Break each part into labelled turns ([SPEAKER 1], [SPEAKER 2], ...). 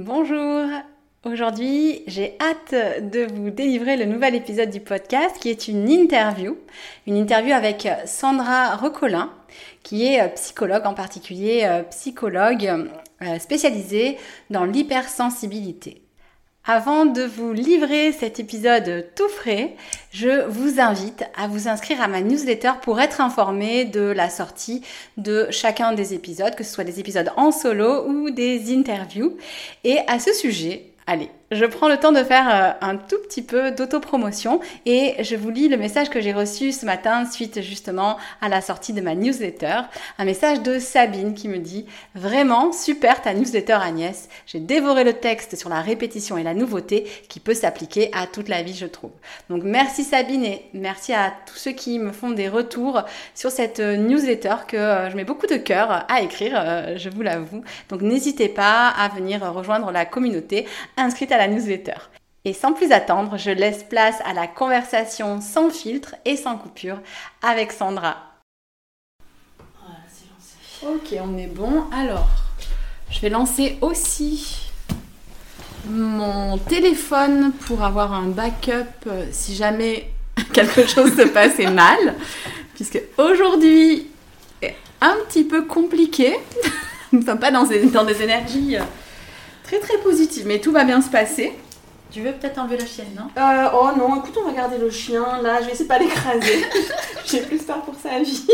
[SPEAKER 1] Bonjour Aujourd'hui, j'ai hâte de vous délivrer le nouvel épisode du podcast qui est une interview. Une interview avec Sandra Recolin, qui est euh, psychologue, en particulier euh, psychologue euh, spécialisée dans l'hypersensibilité. Avant de vous livrer cet épisode tout frais, je vous invite à vous inscrire à ma newsletter pour être informé de la sortie de chacun des épisodes, que ce soit des épisodes en solo ou des interviews. Et à ce sujet, allez, je prends le temps de faire euh, un tout petit peu d'autopromotion et je vous lis le message que j'ai reçu ce matin suite justement à la sortie de ma newsletter. Un message de Sabine qui me dit Vraiment super ta newsletter Agnès. J'ai dévoré le texte sur la répétition et la nouveauté qui peut s'appliquer à toute la vie, je trouve. Donc merci Sabine et merci à tous ceux qui me font des retours sur cette euh, newsletter que euh, je mets beaucoup de cœur à écrire, je vous l'avoue. Donc n'hésitez pas à venir rejoindre la communauté inscrite la newsletter. Et sans plus attendre, je laisse place à la conversation sans filtre et sans coupure avec Sandra. Ok, on est bon. Alors, je vais lancer aussi mon téléphone pour avoir un backup euh, si jamais quelque chose se passait mal. Puisque aujourd'hui est un petit peu compliqué. Nous ne sommes pas dans dans des énergies euh, très très positive, mais tout va bien se passer.
[SPEAKER 2] Tu veux peut-être enlever la chienne, non?
[SPEAKER 1] Euh, Oh non, écoute, on va garder le chien. Là, je vais essayer de pas l'écraser. J'ai plus peur pour sa vie.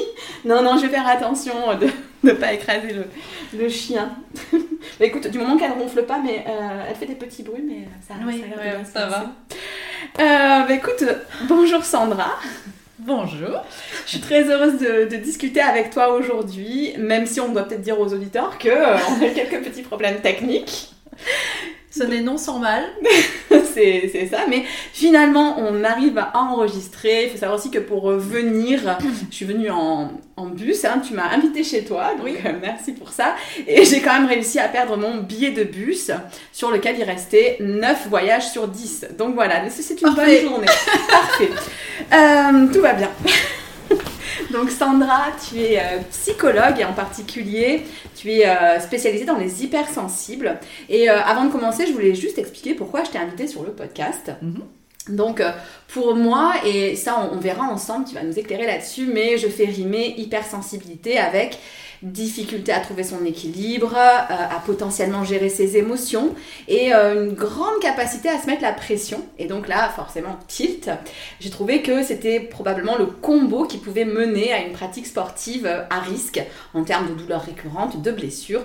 [SPEAKER 1] Non, non, je vais faire attention de ne pas écraser le, le chien. bah, écoute, du moment qu'elle ronfle pas, mais euh, elle fait des petits bruits, mais ça,
[SPEAKER 2] oui, ça, ça va.
[SPEAKER 1] Euh, bah, écoute, bonjour Sandra.
[SPEAKER 2] Bonjour.
[SPEAKER 1] Je suis très heureuse de, de discuter avec toi aujourd'hui, même si on doit peut-être dire aux auditeurs qu'on euh, a quelques petits problèmes techniques.
[SPEAKER 2] Ce n'est non sans mal.
[SPEAKER 1] c'est ça, mais finalement on arrive à enregistrer. Il faut savoir aussi que pour venir, je suis venue en, en bus, hein. tu m'as invité chez toi, donc oui. Euh, merci pour ça. Et j'ai quand même réussi à perdre mon billet de bus sur lequel il restait 9 voyages sur 10. Donc voilà, c'est une bonne journée. Parfait. Euh, tout va bien. Donc Sandra, tu es euh, psychologue et en particulier, tu es euh, spécialisée dans les hypersensibles. Et euh, avant de commencer, je voulais juste expliquer pourquoi je t'ai invitée sur le podcast. Mm-hmm. Donc pour moi, et ça on, verra ensemble, tu vas nous éclairer là-dessus, mais je fais rimer hypersensibilité avec difficulté à trouver son équilibre, euh, à potentiellement gérer ses émotions et euh, une grande capacité à se mettre la pression. Et donc là, forcément, tilt. J'ai trouvé que c'était probablement le combo qui pouvait mener à une pratique sportive à risque en termes de douleurs récurrentes, de blessures.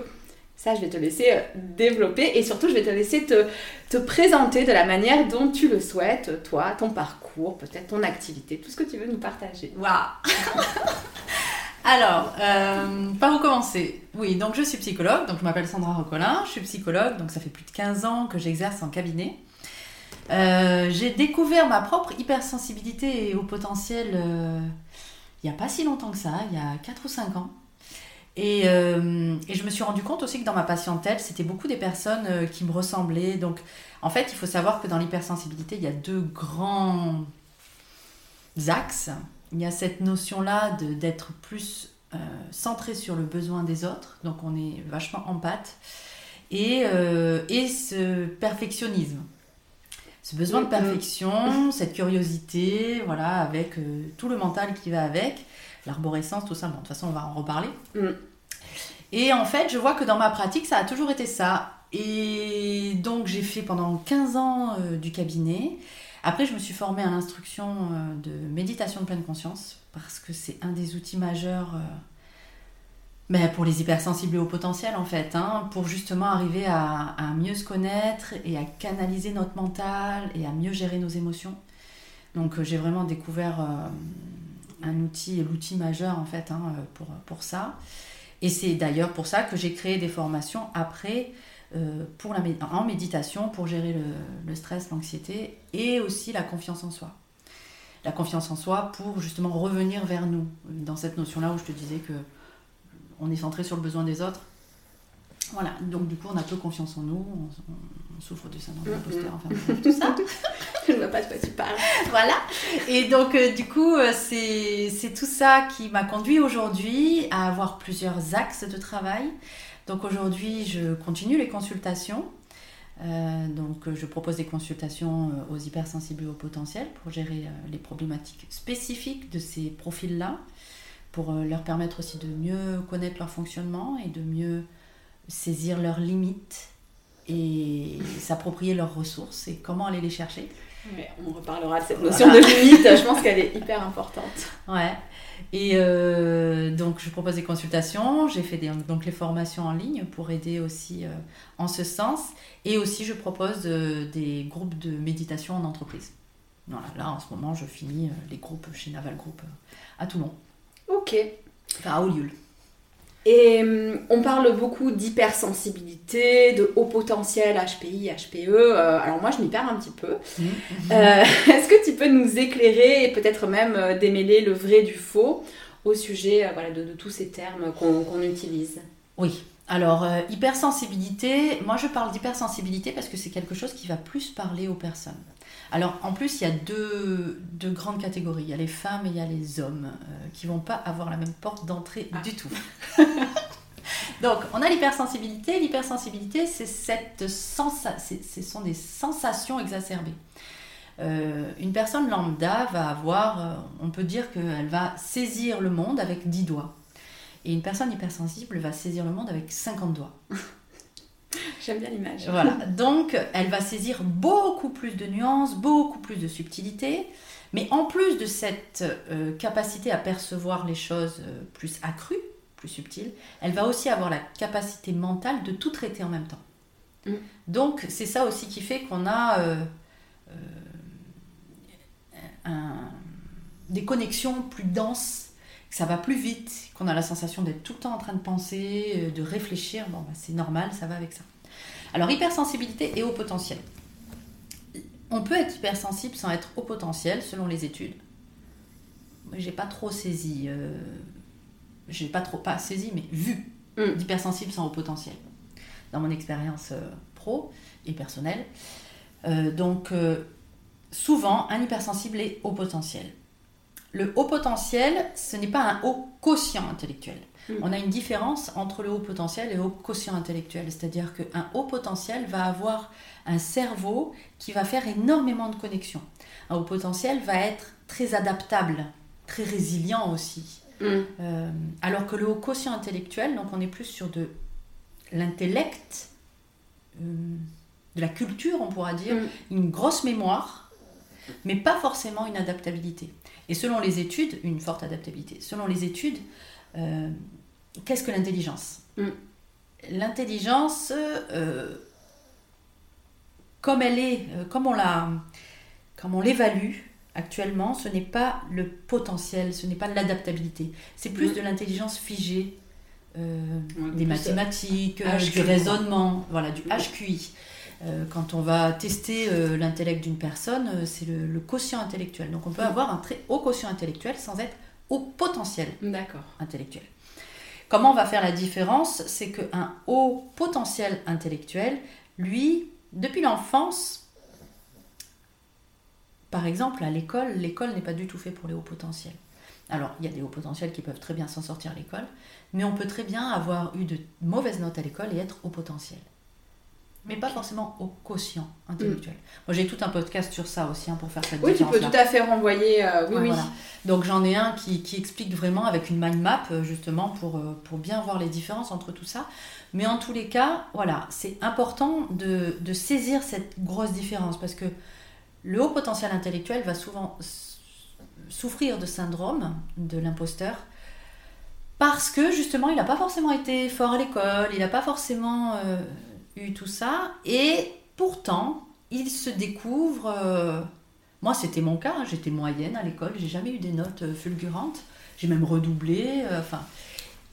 [SPEAKER 1] Ça, je vais te laisser euh, développer et surtout, je vais te laisser te, te présenter de la manière dont tu le souhaites, toi, ton parcours, peut-être ton activité, tout ce que tu veux nous partager.
[SPEAKER 2] Waouh Alors, euh, par où commencer? Oui, donc je suis psychologue, donc je m'appelle Sandra Rocolin, je suis psychologue, donc ça fait plus de 15 ans que j'exerce en cabinet. Euh, j'ai découvert ma propre hypersensibilité au potentiel euh, il n'y a pas si longtemps que ça, il y a 4 ou 5 ans. Et, et, je me suis rendu compte aussi que dans ma patientèle, c'était beaucoup des personnes qui me ressemblaient. Donc, en fait, il faut savoir que dans l'hypersensibilité, il y a deux grands axes il y a cette notion-là d'être plus euh, centré sur le besoin des autres, donc on est vachement en pâte, et, euh, et ce perfectionnisme. Ce besoin de mm, mm. perfection, cette curiosité, voilà, avec euh, tout le mental qui va avec, l'arborescence, tout ça, bon, de toute façon, on va en reparler. Mm. Et en fait, je vois que dans ma pratique, ça a toujours été ça. Et donc j'ai fait pendant 15 ans euh, du cabinet. Après, je me suis formée à l'instruction euh, de méditation de pleine conscience parce que c'est un des outils majeurs euh, ben, pour les hypersensibles et au potentiel en fait, hein, pour justement arriver à, mieux se connaître et à canaliser notre mental et à mieux gérer nos émotions. Donc euh, j'ai vraiment découvert un outil, l'outil majeur en fait hein, pour, pour ça. Et c'est d'ailleurs pour ça que j'ai créé des formations après euh, pour la, en méditation pour gérer le, le stress, l'anxiété et aussi la confiance en soi. La confiance en soi pour justement revenir vers nous, dans cette notion-là où je te disais que on est centré sur le besoin des autres. Voilà, donc du coup on a peu confiance en nous, on, on souffre de syndrome d'imposteur, enfin tout ça.
[SPEAKER 1] Je ne vois pas de quoi tu parles.
[SPEAKER 2] voilà. Et donc, euh, du coup, euh, c'est c'est tout ça qui m'a conduit aujourd'hui à avoir plusieurs axes de travail. Donc, aujourd'hui, je continue les consultations. Euh, donc, je propose des consultations euh, aux hypersensibles et au potentiel pour gérer euh, les problématiques spécifiques de ces profils-là, pour leur permettre aussi de mieux connaître leur fonctionnement et de mieux saisir leurs limites et s'approprier leurs ressources et comment aller les chercher.
[SPEAKER 1] Ouais, on reparlera de cette notion de limite, je pense qu'elle est hyper importante.
[SPEAKER 2] Ouais. Et euh, donc, je propose des consultations. J'ai fait des, donc les formations en ligne pour aider aussi euh, en ce sens. Et aussi, je propose euh, des groupes de méditation en entreprise. Voilà, là, en ce moment, je finis les groupes chez Naval Group à Toulon.
[SPEAKER 1] Ok.
[SPEAKER 2] Enfin, à Olioul.
[SPEAKER 1] Et hum, on parle beaucoup d'hypersensibilité, de haut potentiel, HPI, HPE. euh, alors moi, je m'y perds un petit peu. Euh, Est-ce que tu peux nous éclairer et peut-être même euh, démêler le vrai du faux au sujet voilà, de, de tous ces termes qu'on utilise?
[SPEAKER 2] Oui. Alors, hypersensibilité, moi je parle d'hypersensibilité parce que c'est quelque chose qui va plus parler aux personnes. Alors, en plus, il y a deux, deux grandes catégories. Il y a les femmes et il y a les hommes euh, qui vont pas avoir la même porte d'entrée du tout. Donc, on a l'hypersensibilité. L'hypersensibilité, c'est cette sensa- ce sont des sensations exacerbées. Euh, une personne lambda va avoir, euh, on peut dire qu'elle va saisir le monde avec 10 doigts. Et une personne hypersensible va saisir le monde avec 50 doigts.
[SPEAKER 1] J'aime bien l'image.
[SPEAKER 2] Voilà. Donc, elle va saisir beaucoup plus de nuances, beaucoup plus de subtilité. Mais en plus de cette euh, capacité à percevoir les choses euh, plus accrues, plus subtiles, elle va aussi avoir la capacité mentale de tout traiter en même temps.
[SPEAKER 1] Mm.
[SPEAKER 2] Donc, c'est ça aussi qui fait qu'on a euh, euh, un- des connexions plus denses, que ça va plus vite, qu'on a la sensation d'être tout le temps en train de penser, euh, de réfléchir. Bon, bah, c'est normal, ça va avec ça. Alors, hypersensibilité et haut potentiel. On peut être hypersensible sans être haut potentiel, selon les études. Moi, j'ai pas trop saisi, euh, j'ai pas trop pas saisi, mais vu
[SPEAKER 1] Mm.
[SPEAKER 2] d'hypersensible sans haut potentiel, dans mon expérience euh, pro et personnelle. Euh, donc, souvent, un hypersensible est haut potentiel. Le haut potentiel, ce n'est pas un haut quotient intellectuel.
[SPEAKER 1] Mm.
[SPEAKER 2] On a une différence entre le haut potentiel et le haut quotient intellectuel. C'est-à-dire qu'un haut potentiel va avoir un cerveau qui va faire énormément de connexions. Un haut potentiel va être très adaptable, très résilient aussi.
[SPEAKER 1] Mm.
[SPEAKER 2] Euh, alors que le haut quotient intellectuel, donc on est plus sur de l'intellect, euh, de la culture, on pourra dire,
[SPEAKER 1] Mm.
[SPEAKER 2] une grosse mémoire, mais pas forcément une adaptabilité. Et selon les études, une forte adaptabilité. Selon les études, euh, qu'est-ce que l'intelligence?
[SPEAKER 1] Mm.
[SPEAKER 2] L'intelligence, euh, comme elle est, euh, comme on la, comme on l'évalue actuellement, ce n'est pas le potentiel, ce n'est pas l'adaptabilité. C'est plus
[SPEAKER 1] Mm.
[SPEAKER 2] de l'intelligence figée, euh,
[SPEAKER 1] Ouais,
[SPEAKER 2] des mathématiques, du raisonnement, voilà, du
[SPEAKER 1] Mm.
[SPEAKER 2] HQI. Euh, quand on va tester euh, l'intellect d'une personne, euh, c'est le, le quotient intellectuel. Donc on peut
[SPEAKER 1] Mm.
[SPEAKER 2] avoir un très haut quotient intellectuel sans être au potentiel intellectuel. Comment on va faire la différence? C'est qu'un haut potentiel intellectuel, lui, depuis l'enfance, par exemple, à l'école, l'école n'est pas du tout fait pour les hauts potentiels. Alors, il y a des hauts potentiels qui peuvent très bien s'en sortir à l'école, mais on peut très bien avoir eu de mauvaises notes à l'école et être haut potentiel. Mais pas forcément au quotient intellectuel. Moi, j'ai tout un podcast sur ça aussi, hein, pour faire cette
[SPEAKER 1] Oui, tu
[SPEAKER 2] différence
[SPEAKER 1] peux tout à fait renvoyer. euh, oui,
[SPEAKER 2] Ouais,
[SPEAKER 1] oui.
[SPEAKER 2] voilà. Donc j'en ai un qui, qui explique vraiment avec une mind map euh, justement pour, euh, pour bien voir les différences entre tout ça. Mais en tous les cas, voilà, c'est important de, de saisir cette grosse différence parce que le haut potentiel intellectuel va souvent souffrir de syndrome de l'imposteur parce que justement il n'a pas forcément été fort à l'école, il n'a pas forcément euh, tout ça et pourtant il se découvre... euh, moi, c'était mon cas, hein, j'étais moyenne à l'école, j'ai jamais eu des notes euh, fulgurantes, j'ai même redoublé, euh, enfin.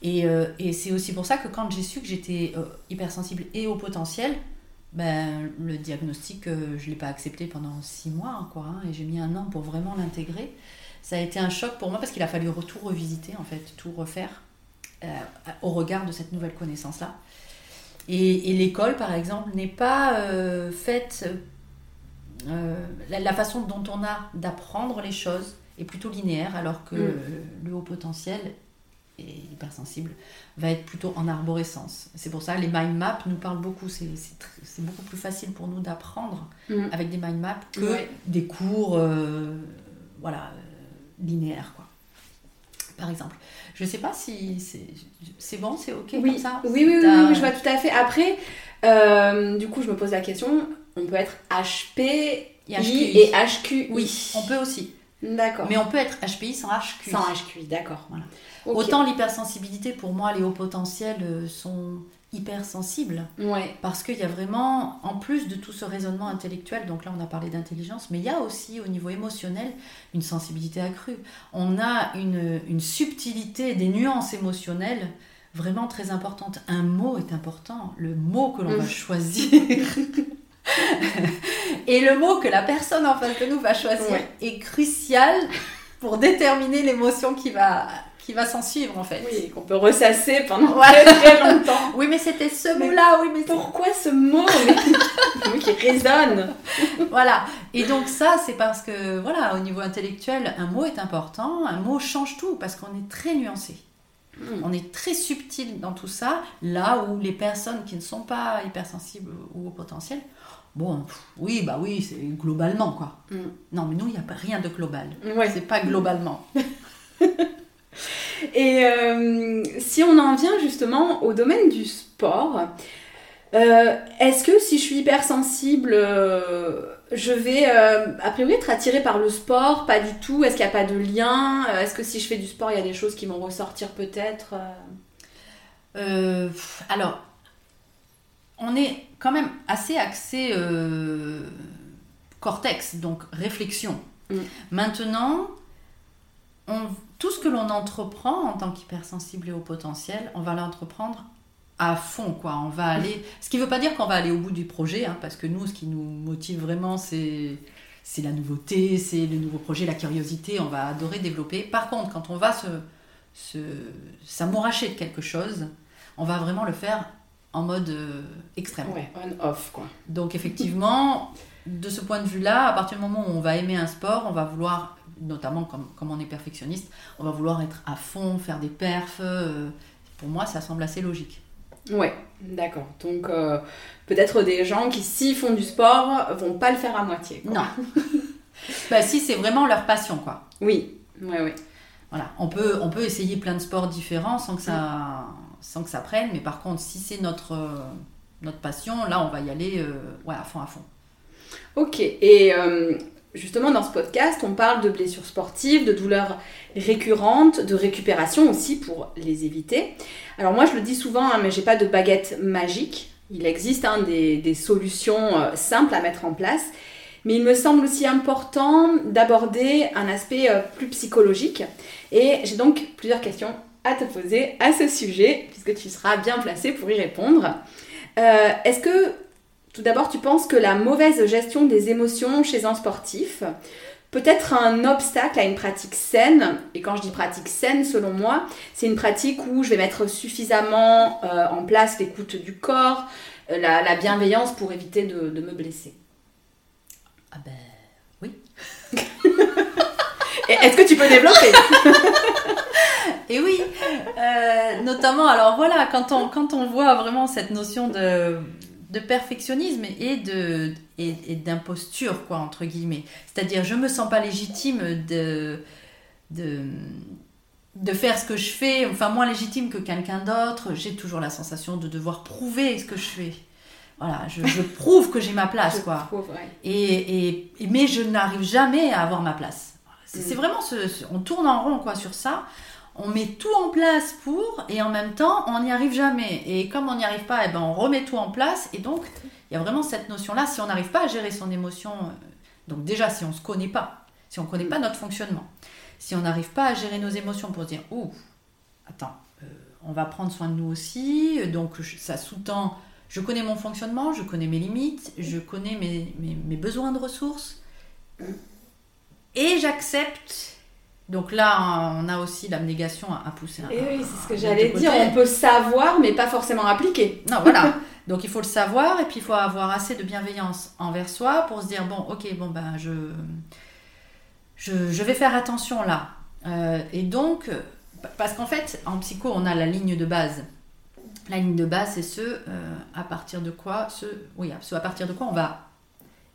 [SPEAKER 2] et et c'est aussi pour ça que quand j'ai su que j'étais hypersensible et au potentiel, ben, le diagnostic, je ne l'ai pas accepté pendant six mois, quoi, hein, et j'ai mis un an pour vraiment l'intégrer. Ça a été un choc pour moi parce qu'il a fallu tout revisiter, en fait, tout refaire au regard de cette nouvelle connaissance-là. Et, et l'école, par exemple, n'est pas euh, faite euh, la, la façon dont on a d'apprendre les choses est plutôt linéaire, alors que
[SPEAKER 1] Mm.
[SPEAKER 2] le, le haut potentiel et hypersensible va être plutôt en arborescence. C'est pour ça que les mind maps nous parlent beaucoup. C'est beaucoup plus facile pour nous d'apprendre
[SPEAKER 1] Mm.
[SPEAKER 2] avec des mind maps que
[SPEAKER 1] Ouais.
[SPEAKER 2] des cours euh, voilà, linéaires. Quoi. Par exemple. Je ne sais pas si c'est bon, c'est OK
[SPEAKER 1] Oui.
[SPEAKER 2] comme ça
[SPEAKER 1] Oui, oui, oui, oui, je vois tout à fait. Après, euh, du coup, je me pose la question on peut être HP
[SPEAKER 2] Et
[SPEAKER 1] HQI.
[SPEAKER 2] Oui, on peut aussi.
[SPEAKER 1] D'accord.
[SPEAKER 2] Mais on peut être HPI sans HQI.
[SPEAKER 1] Sans HQI, d'accord.
[SPEAKER 2] Voilà. Autant l'hypersensibilité, pour moi, les hauts potentiels euh, sont hypersensibles.
[SPEAKER 1] Ouais.
[SPEAKER 2] Parce qu'il y a vraiment, en plus de tout ce raisonnement intellectuel, donc là on a parlé d'intelligence, mais il y a aussi au niveau émotionnel une sensibilité accrue. On a une, une subtilité, des nuances émotionnelles vraiment très importantes. Un mot est important, le mot que l'on va
[SPEAKER 1] Mm.
[SPEAKER 2] choisir. Et le mot que la personne en face de nous va choisir
[SPEAKER 1] Ouais.
[SPEAKER 2] est crucial pour déterminer l'émotion qui va, qui va s'en suivre en fait.
[SPEAKER 1] Oui, qu'on peut ressasser pendant
[SPEAKER 2] Ouais.
[SPEAKER 1] très très longtemps.
[SPEAKER 2] Oui, mais c'était ce mot-là, oui, mais
[SPEAKER 1] Pourquoi ce mot mais- qui résonne?
[SPEAKER 2] Voilà. Et donc ça, c'est parce que, voilà, au niveau intellectuel, un mot est important, un mot change tout, parce qu'on est très nuancé.
[SPEAKER 1] Hmm.
[SPEAKER 2] On est très subtil dans tout ça, là où les personnes qui ne sont pas hypersensibles ou au potentiel, bon, pff, oui, bah oui, c'est globalement, quoi.
[SPEAKER 1] Mm.
[SPEAKER 2] Non, mais nous, il n'y a rien de global.
[SPEAKER 1] Ouais.
[SPEAKER 2] C'est pas globalement.
[SPEAKER 1] Et euh, si on en vient justement au domaine du sport, euh, est-ce que si je suis hypersensible, euh, je vais a priori être attirée par le sport Pas du tout? Est-ce qu'il n'y a pas de lien? Est-ce que si je fais du sport, il y a des choses qui vont ressortir peut-être
[SPEAKER 2] alors, on est quand même assez axé cortex, donc réflexion.
[SPEAKER 1] Mm.
[SPEAKER 2] Maintenant, on- tout ce que l'on entreprend en tant qu'hypersensible et au potentiel, on va l'entreprendre à fond, quoi. On va aller. Ce qui ne veut pas dire qu'on va aller au bout du projet, hein, parce que nous, ce qui nous motive vraiment, c'est c'est la nouveauté, c'est le nouveau projet, la curiosité. On va adorer développer. Par contre, quand on va se se s'amouracher de quelque chose, on va vraiment le faire en mode euh, extrême.
[SPEAKER 1] Ouais, on-off quoi.
[SPEAKER 2] Donc effectivement, de ce point de vue-là, à partir du moment où on va aimer un sport, on va vouloir, notamment comme, comme on est perfectionniste, on va vouloir être à fond, faire des perfs. euh, pour moi, ça semble assez logique.
[SPEAKER 1] Ouais, d'accord. Donc euh, peut-être des gens qui s'ils font du sport vont pas le faire à moitié. quoi.
[SPEAKER 2] Non. bah, si c'est vraiment leur passion, quoi.
[SPEAKER 1] Oui, ouais, ouais.
[SPEAKER 2] Voilà. On peut, on peut essayer plein de sports différents sans que ça, sans que ça prenne, mais par contre, si c'est notre, euh, notre passion, là, on va y aller euh, ouais, à fond, à fond.
[SPEAKER 1] Ok, et euh, justement dans ce podcast, on parle de blessures sportives, de douleurs récurrentes, de récupération aussi pour les éviter. Alors moi je le dis souvent, hein, mais j'ai pas de baguette magique. Il existe hein, des, solutions euh, simples à mettre en place. Mais il me semble aussi important d'aborder un aspect euh, plus psychologique. Et j'ai donc plusieurs questions à te poser à ce sujet, puisque tu seras bien placé pour y répondre. Est-ce que tout d'abord, tu penses que la mauvaise gestion des émotions chez un sportif peut être un obstacle à une pratique saine Et quand je dis pratique saine, selon moi, c'est une pratique où je vais mettre suffisamment euh, en place l'écoute du corps, euh, la, la bienveillance pour éviter de, de me blesser.
[SPEAKER 2] Ah ben, oui.
[SPEAKER 1] Est-ce que tu peux développer?
[SPEAKER 2] Et oui, euh, notamment, alors voilà, quand on, quand on voit vraiment cette notion de de perfectionnisme et de et, d'imposture quoi entre guillemets. C'est-à-dire je me sens pas légitime de de de faire ce que je fais, enfin moins légitime que quelqu'un d'autre. J'ai toujours la sensation de devoir prouver ce que je fais. Voilà, je, prouve que j'ai ma place, quoi. et, et, mais je n'arrive jamais à avoir ma place. C'est mm. vraiment ce, on tourne en rond, quoi, sur ça. On met tout en place pour, et en même temps, on n'y arrive jamais. Et comme on n'y arrive pas, eh ben, on remet tout en place. Et donc, il y a vraiment cette notion-là. Si on n'arrive pas à gérer son émotion, euh, donc déjà, si on ne se connaît pas, si on ne connaît pas notre fonctionnement, si on n'arrive pas à gérer nos émotions pour se dire, ouh, attends, euh, on va prendre soin de nous aussi, donc ça sous-tend, je connais mon fonctionnement, je connais mes limites, je connais mes, besoins de ressources, et j'accepte. Donc là, on a aussi l'abnégation à, pousser.
[SPEAKER 1] Et oui, c'est ce que j'allais dire. On peut savoir, mais pas forcément appliquer.
[SPEAKER 2] Non, voilà. Donc il faut le savoir, et puis il faut avoir assez de bienveillance envers soi pour se dire bon, ok, bon ben je je, vais faire attention là. Euh, et donc, parce qu'en fait, en psycho, on a la ligne de base. La ligne de base, c'est ce euh, à partir de quoi, ce, oui, ce à partir de quoi on va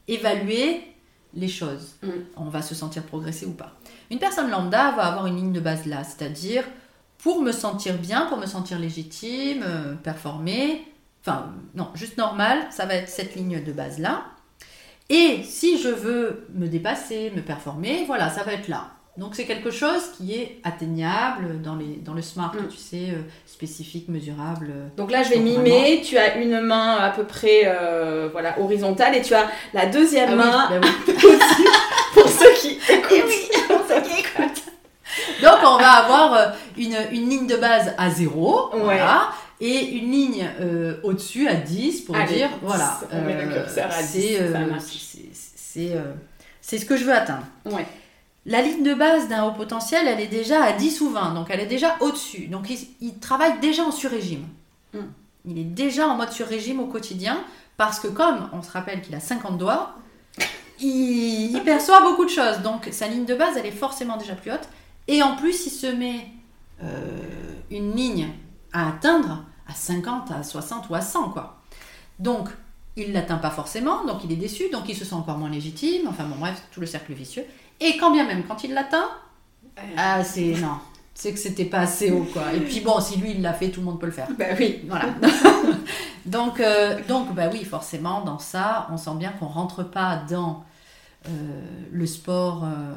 [SPEAKER 2] évaluer les choses. Mm. On va se sentir progresser ou pas. Une personne lambda va avoir une ligne de base là, c'est-à-dire pour me sentir bien, pour me sentir légitime, euh, performer, enfin non, juste normal, ça va être cette ligne de base là. Et si je veux me dépasser, me performer, voilà, ça va être là. Donc c'est quelque chose qui est atteignable dans, les, dans le smart, mm. tu sais, euh, spécifique, mesurable.
[SPEAKER 1] Donc là, je vais mimer. Tu as une main à peu près euh, voilà, horizontale et tu as la deuxième ah main bah pour ceux qui écoutent.
[SPEAKER 2] Donc on va avoir euh, une, une, ligne de base à zéro. Voilà et une ligne euh, au-dessus à 10 pour dire voilà, euh, euh, c'est ce que je veux atteindre. La ligne de base d'un haut potentiel, elle est déjà à 10 ou 20, donc elle est déjà au-dessus. Donc il, travaille déjà en sur-régime. Hmm. Il est déjà en mode sur-régime au quotidien, parce que comme on se rappelle qu'il a 50 doigts, il, il, perçoit beaucoup de choses. Donc sa ligne de base, elle est forcément déjà plus haute. Et en plus, il se met une ligne à atteindre à 50, à 60 ou à 100, quoi. Donc, il ne l'atteint pas forcément, donc il est déçu, donc il se sent encore moins légitime, enfin bon, bref, tout le cercle vicieux. Et quand bien même, quand il l'atteint, ah, c'est non, c'est que c'était pas assez haut, quoi. Et puis bon, si lui il l'a fait, tout le monde peut le faire.
[SPEAKER 1] Bah oui.
[SPEAKER 2] Voilà. donc, euh, donc, bah oui, forcément, dans ça, on sent bien qu'on rentre pas dans euh, le sport. Euh,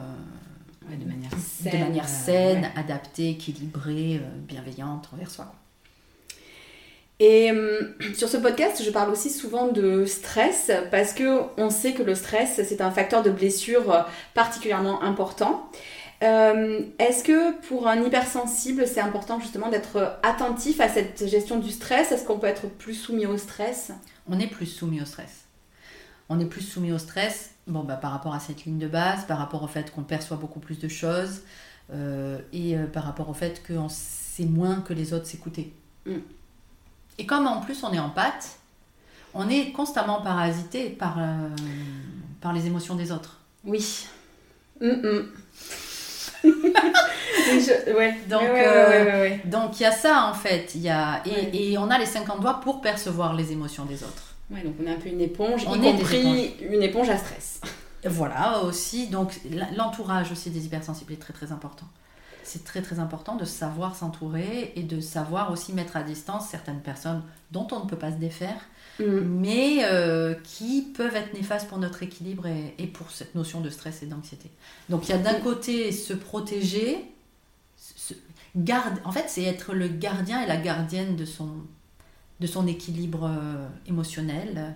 [SPEAKER 2] de manière saine, de manière saine adaptée, équilibrée, bienveillante envers soi.
[SPEAKER 1] Et euh, sur ce podcast, je parle aussi souvent de stress parce que on sait que le stress, c'est un facteur de blessure particulièrement important. Euh, est-ce que pour un hypersensible, c'est important justement d'être attentif à cette gestion du stress? Est-ce qu'on peut être plus soumis au stress?
[SPEAKER 2] On est plus soumis au stress. On est plus soumis au stress bon, bah, par rapport à cette ligne de base, par rapport au fait qu'on perçoit beaucoup plus de choses euh, et par rapport au fait qu'on sait moins que les autres s'écouter. Mm. Et comme en plus on est en pâte, on est constamment parasité par, euh, par les émotions des autres.
[SPEAKER 1] Oui. Mm,
[SPEAKER 2] mm. ouais. Donc, euh, donc il y a ça en fait. Y a, et, et, on a les 50 doigts pour percevoir les émotions des autres.
[SPEAKER 1] Ouais, donc on est un peu une éponge, on y est compris une éponge à stress.
[SPEAKER 2] Voilà aussi. Donc l'entourage aussi des hypersensibles est très très important c'est très très important de savoir s'entourer et de savoir aussi mettre à distance certaines personnes dont on ne peut pas se défaire, mm. mais euh, qui peuvent être néfastes pour notre équilibre et, pour cette notion de stress et d'anxiété. Donc il y a d'un côté se protéger, garde, en fait c'est être le gardien et la gardienne de son, de son équilibre euh, émotionnel,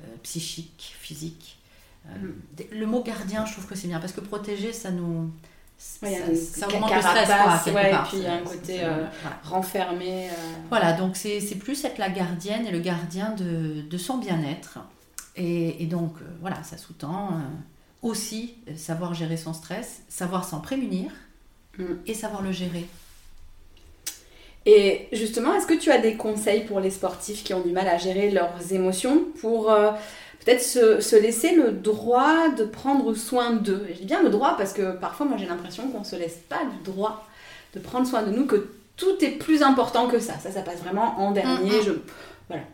[SPEAKER 2] euh, psychique, physique. Mm. Le mot gardien, je trouve que c'est bien parce que protéger, ça nous
[SPEAKER 1] ça, ça augmente le stress, quoi, Et puis il y a un côté euh, renfermé. Euh.
[SPEAKER 2] Voilà, donc c'est plus être la gardienne et le gardien de, de son bien-être. Et, et, donc, euh, voilà, ça sous-tend aussi savoir gérer son stress, savoir s'en prémunir mm. et savoir le gérer.
[SPEAKER 1] Et justement, est-ce que tu as des conseils pour les sportifs qui ont du mal à gérer leurs émotions pour peut-être se, laisser le droit de prendre soin d'eux. je dis bien le droit parce que parfois, moi, j'ai l'impression qu'on ne se laisse pas le droit de prendre soin de nous, que tout est plus important que ça. Ça, ça passe vraiment en dernier. Mm. Je... Voilà.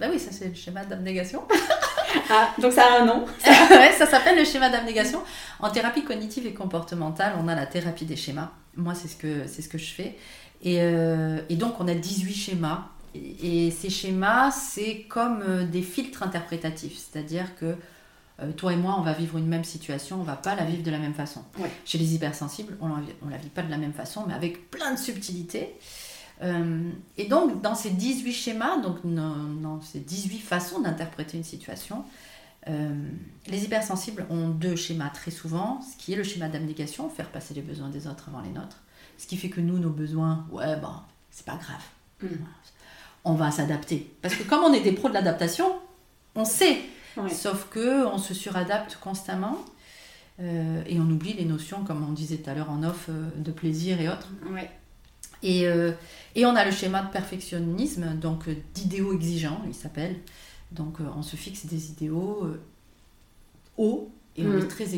[SPEAKER 2] Bah oui, ça c'est le schéma d'abnégation.
[SPEAKER 1] ah, donc ça a un nom.
[SPEAKER 2] ouais, ça s'appelle le schéma d'abnégation. En thérapie cognitive et comportementale, on a la thérapie des schémas. Moi, c'est ce que, c'est ce que je fais. Et, euh, et donc, on a 18 schémas. Et, ces schémas, c'est comme euh, des filtres interprétatifs. C'est-à-dire que euh, toi et moi, on va vivre une même situation, on va pas la vivre de la même façon.
[SPEAKER 1] Ouais.
[SPEAKER 2] Chez les hypersensibles, on ne la vit pas de la même façon, mais avec plein de subtilités. Euh, et donc, dans ces 18 schémas, donc dans, ces 18 façons d'interpréter une situation, euh, les hypersensibles ont deux schémas très souvent, ce qui est le schéma d'abnégation, faire passer les besoins des autres avant les nôtres. Ce qui fait que nous, nos besoins, ouais, bon, c'est pas grave.
[SPEAKER 1] Mm.
[SPEAKER 2] On va s'adapter. Parce que comme on est des pros de l'adaptation, on sait
[SPEAKER 1] Ouais.
[SPEAKER 2] Sauf que on se suradapte constamment euh, et on oublie les notions, comme on disait tout à l'heure en off, euh, de plaisir et autres.
[SPEAKER 1] Ouais.
[SPEAKER 2] Et, euh, et on a le schéma de perfectionnisme, donc d'idéaux exigeants, il s'appelle. Donc on se fixe des idéaux hauts et on
[SPEAKER 1] Mm.
[SPEAKER 2] est très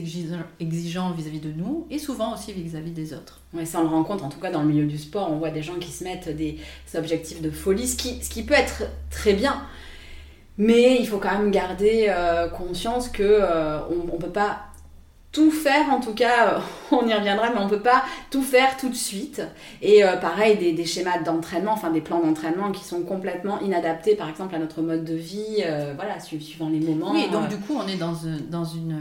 [SPEAKER 2] exigeant vis-à-vis de nous et souvent aussi vis-à-vis des autres.
[SPEAKER 1] Ouais, ça on le rencontre, en tout cas dans le milieu du sport, on voit des gens qui se mettent des objectifs de folie, ce qui, ce qui peut être très bien. Mais il faut quand même garder euh, conscience que euh, on, on peut pas tout faire, en tout cas, on y reviendra, mais on peut pas tout faire tout de suite. Et euh, pareil, des, des schémas d'entraînement, enfin des plans d'entraînement qui sont complètement inadaptés, par exemple, à notre mode de vie, euh, voilà, su- suivant les moments.
[SPEAKER 2] Oui, et donc
[SPEAKER 1] euh,
[SPEAKER 2] du coup, on est dans, un- dans, une,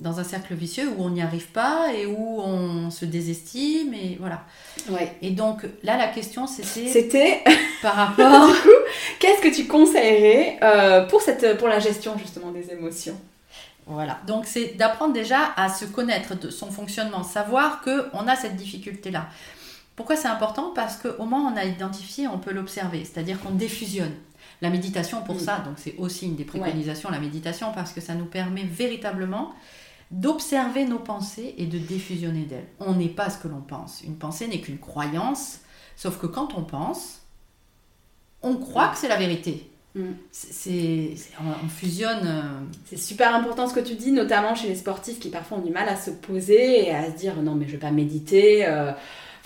[SPEAKER 2] dans un cercle vicieux où on n'y arrive pas et où on se désestime et voilà.
[SPEAKER 1] ouais.
[SPEAKER 2] Et donc là, la question c'était
[SPEAKER 1] C'était
[SPEAKER 2] par rapport.
[SPEAKER 1] Qu'est-ce que tu conseillerais pour, cette, pour la gestion justement des émotions?
[SPEAKER 2] Voilà. Donc c'est d'apprendre déjà à se connaître de son fonctionnement, savoir que on a cette difficulté là. Pourquoi c'est important? Parce qu'au moins on a identifié, on peut l'observer, c'est-à-dire qu'on défusionne. La méditation pour
[SPEAKER 1] Mm.
[SPEAKER 2] ça, donc c'est aussi une des préconisations, la méditation, parce que ça nous permet véritablement d'observer nos pensées et de défusionner d'elles. On n'est pas ce que l'on pense. Une pensée n'est qu'une croyance, sauf que quand on pense, on croit que c'est la vérité.
[SPEAKER 1] Mm.
[SPEAKER 2] C'est, on, on fusionne. euh,
[SPEAKER 1] C'est super important ce que tu dis, notamment chez les sportifs qui parfois ont du mal à se poser et à se dire non mais je vais pas méditer. euh,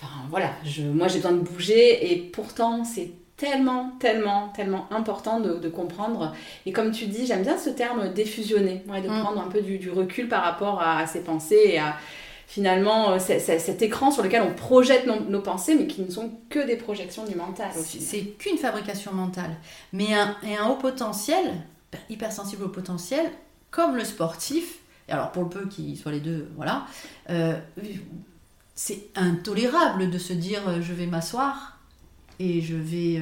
[SPEAKER 1] Enfin voilà, je, moi j'ai besoin de bouger et pourtant c'est tellement, tellement, tellement important de, de comprendre. Et comme tu dis, j'aime bien ce terme défusionner, ouais, de
[SPEAKER 2] Mm.
[SPEAKER 1] prendre un peu du, du recul par rapport à, à ses pensées et à finalement euh, cet écran sur lequel on projette nos, pensées mais qui ne sont que des projections du mental.
[SPEAKER 2] C'est qu'une fabrication mentale. Mais un, haut potentiel, hypersensible au potentiel, comme le sportif, et alors pour le peu qu'il soit les deux, voilà, euh, c'est intolérable de se dire euh, je vais m'asseoir et je vais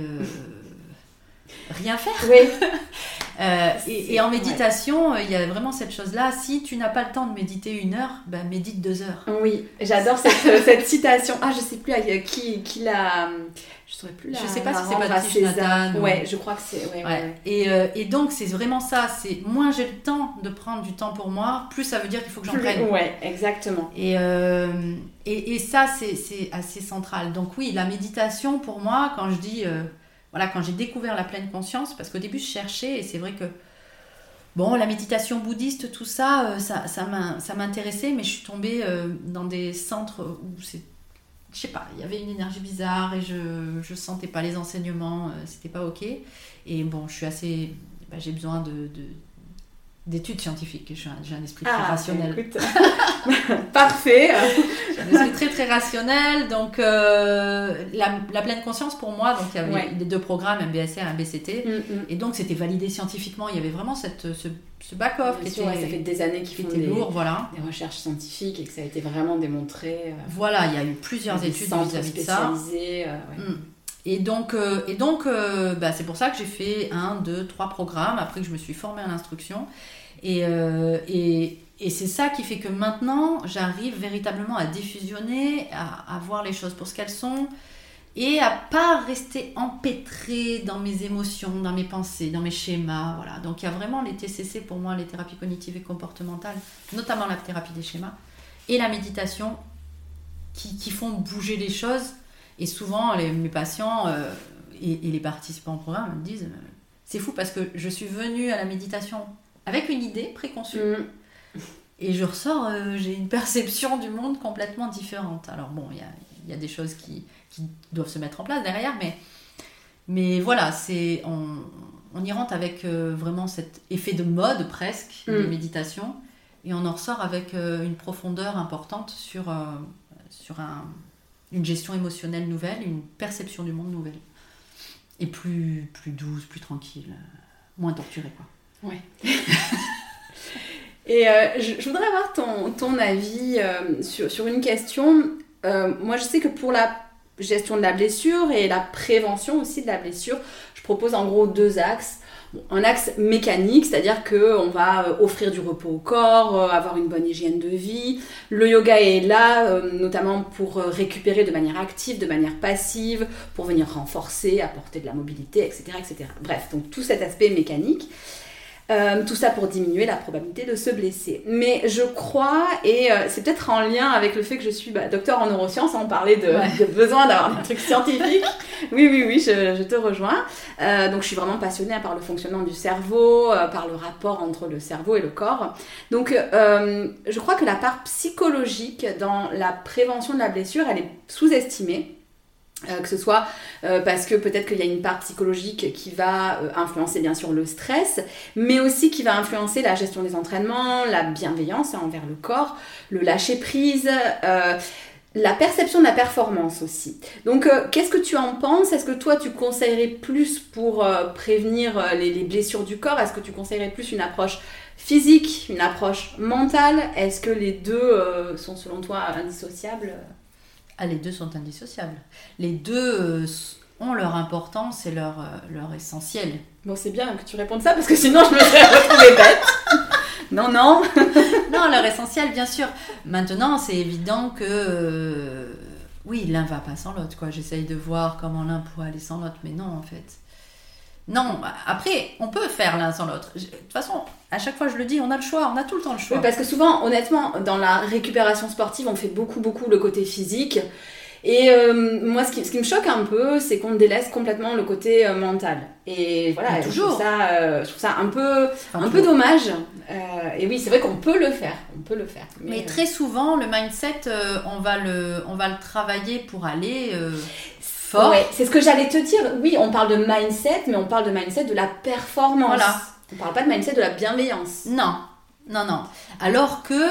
[SPEAKER 2] rien faire.
[SPEAKER 1] Oui,
[SPEAKER 2] Euh, et, et en méditation, euh, il y a vraiment cette chose-là. Si tu n'as pas le temps de méditer une heure, ben médite deux heures.
[SPEAKER 1] Oui, j'adore cette, cette citation. Ah, je sais plus à qui, qui l'a. Je saurais plus la.
[SPEAKER 2] Je sais pas
[SPEAKER 1] la
[SPEAKER 2] si c'est
[SPEAKER 1] César.
[SPEAKER 2] Nathan ou-
[SPEAKER 1] Ouais, je crois que c'est. Ouais.
[SPEAKER 2] Et, euh, et donc, c'est vraiment ça. C'est moins j'ai le temps de prendre du temps pour moi, plus ça veut dire qu'il faut que j'en prenne.
[SPEAKER 1] ouais, exactement.
[SPEAKER 2] Et, euh, et, et ça, c'est assez central. Donc oui, la méditation, pour moi, quand je dis, euh, voilà, quand j'ai découvert la pleine conscience, parce qu'au début, je cherchais, et c'est vrai que, bon, la méditation bouddhiste, tout ça, euh, ça, ça m'in- ça m'intéressait, mais je suis tombée euh, dans des centres où c'est, je sais pas, il y avait une énergie bizarre, et je, je sentais pas les enseignements, euh, c'était pas ok. Et bon, je suis assez, bah, j'ai besoin de- d'études scientifiques, j'ai un, esprit très
[SPEAKER 1] Ah,
[SPEAKER 2] rationnel.
[SPEAKER 1] Parfait.
[SPEAKER 2] J'ai un esprit très très rationnel, donc euh, la, la pleine conscience pour moi, donc il y avait
[SPEAKER 1] Ouais.
[SPEAKER 2] les deux programmes, MBSR et MBCT,
[SPEAKER 1] Mm, mm.
[SPEAKER 2] et donc c'était validé scientifiquement, il y avait vraiment cette, ce, ce back-off qui
[SPEAKER 1] sûr,
[SPEAKER 2] était,
[SPEAKER 1] ouais, ça fait des années
[SPEAKER 2] qui
[SPEAKER 1] qu'ils font
[SPEAKER 2] était
[SPEAKER 1] des,
[SPEAKER 2] lourd, voilà.
[SPEAKER 1] des recherches scientifiques et que ça a été vraiment démontré. euh,
[SPEAKER 2] Voilà, il y a eu plusieurs
[SPEAKER 1] des
[SPEAKER 2] études vis-à-vis de ça.
[SPEAKER 1] euh, ouais.
[SPEAKER 2] Mm. Et donc, euh, et donc euh, bah, c'est pour ça que j'ai fait un, deux, trois programmes, après que je me suis formée à l'instruction. Et, euh, et, et c'est ça qui fait que maintenant, j'arrive véritablement à diffusionner, à, voir les choses pour ce qu'elles sont, et à pas rester empêtrée dans mes émotions, dans mes pensées, dans mes schémas. Voilà. Donc il y a vraiment les TCC pour moi, les thérapies cognitives et comportementales, notamment la thérapie des schémas, et la méditation, qui, qui font bouger les choses. Et souvent, mes patients euh, et, et les participants au programme me disent euh, c'est fou parce que je suis venue à la méditation avec une idée préconçue
[SPEAKER 1] Mm.
[SPEAKER 2] et je ressors, euh, j'ai une perception du monde complètement différente. Alors bon, il y a, il y a des choses qui, qui doivent se mettre en place derrière, mais, mais voilà, c'est on, on y rentre avec euh, vraiment cet effet de mode presque, de
[SPEAKER 1] Mm.
[SPEAKER 2] méditation, et on en ressort avec euh, une profondeur importante sur, sur un- une gestion émotionnelle nouvelle, une perception du monde nouvelle. Et plus, plus douce, plus tranquille, moins torturée. Quoi.
[SPEAKER 1] Et euh, je, voudrais avoir ton, ton avis euh, sur, sur une question. Euh, moi, je sais que pour la gestion de la blessure et la prévention aussi de la blessure, je propose en gros deux axes. Un axe mécanique, c'est-à-dire qu'on va offrir du repos au corps, avoir une bonne hygiène de vie. Le yoga est là, notamment pour récupérer de manière active, de manière passive, pour venir renforcer, apporter de la mobilité, etc. etc. Bref, donc tout cet aspect mécanique. Euh, tout ça pour diminuer la probabilité de se blesser. Mais je crois, et euh, c'est peut-être en lien avec le fait que je suis bah, docteur en neurosciences, on parlait de,
[SPEAKER 2] Ouais.
[SPEAKER 1] de besoin d'avoir des trucs scientifiques. Oui, oui, oui, je, je te rejoins. Euh, donc je suis vraiment passionnée par le fonctionnement du cerveau, euh, par le rapport entre le cerveau et le corps. Donc euh, je crois que la part psychologique dans la prévention de la blessure, elle est sous-estimée. Euh, que ce soit euh, parce que peut-être qu'il y a une part psychologique qui va euh, influencer bien sûr le stress, mais aussi qui va influencer la gestion des entraînements, la bienveillance envers le corps, le lâcher prise, euh, la perception de la performance aussi. Donc qu'est-ce que tu en penses? Est-ce que toi tu conseillerais plus pour prévenir les, les blessures du corps? Est-ce que tu conseillerais plus une approche physique, une approche mentale? Est-ce que les deux sont selon toi indissociables?
[SPEAKER 2] Ah, les deux sont indissociables. Les deux euh, ont leur importance et leur, euh, leur essentiel.
[SPEAKER 1] Bon c'est bien que tu répondes ça parce que sinon je me serais retrouvée bête. non, non.
[SPEAKER 2] Non, leur essentiel, bien sûr. Maintenant, c'est évident que euh, oui, l'un va pas sans l'autre. quoi. J'essaye de voir comment l'un pourrait aller sans l'autre, mais non, en fait. Non, après, on peut faire l'un sans l'autre. De toute façon, à chaque fois, je le dis, on a le choix, on a tout le temps le choix.
[SPEAKER 1] Oui, parce que souvent, honnêtement, dans la récupération sportive, on fait beaucoup, beaucoup le côté physique. Et euh, moi, ce qui, ce qui me choque un peu, c'est qu'on délaisse complètement le côté euh, mental. Et voilà,
[SPEAKER 2] Mais
[SPEAKER 1] je
[SPEAKER 2] toujours.
[SPEAKER 1] trouve ça, euh, je trouve ça un peu,
[SPEAKER 2] Enfin,
[SPEAKER 1] un peu dommage. Et oui, c'est vrai qu'on peut le faire. On peut le faire.
[SPEAKER 2] Mais
[SPEAKER 1] euh,
[SPEAKER 2] très souvent, le mindset, on, va le, on va le travailler pour aller fort.
[SPEAKER 1] Ouais, c'est ce que j'allais te dire. Oui, on parle de mindset, mais on parle de mindset de la performance.
[SPEAKER 2] Voilà.
[SPEAKER 1] On parle pas de mindset de la bienveillance.
[SPEAKER 2] Non, non, non. Alors que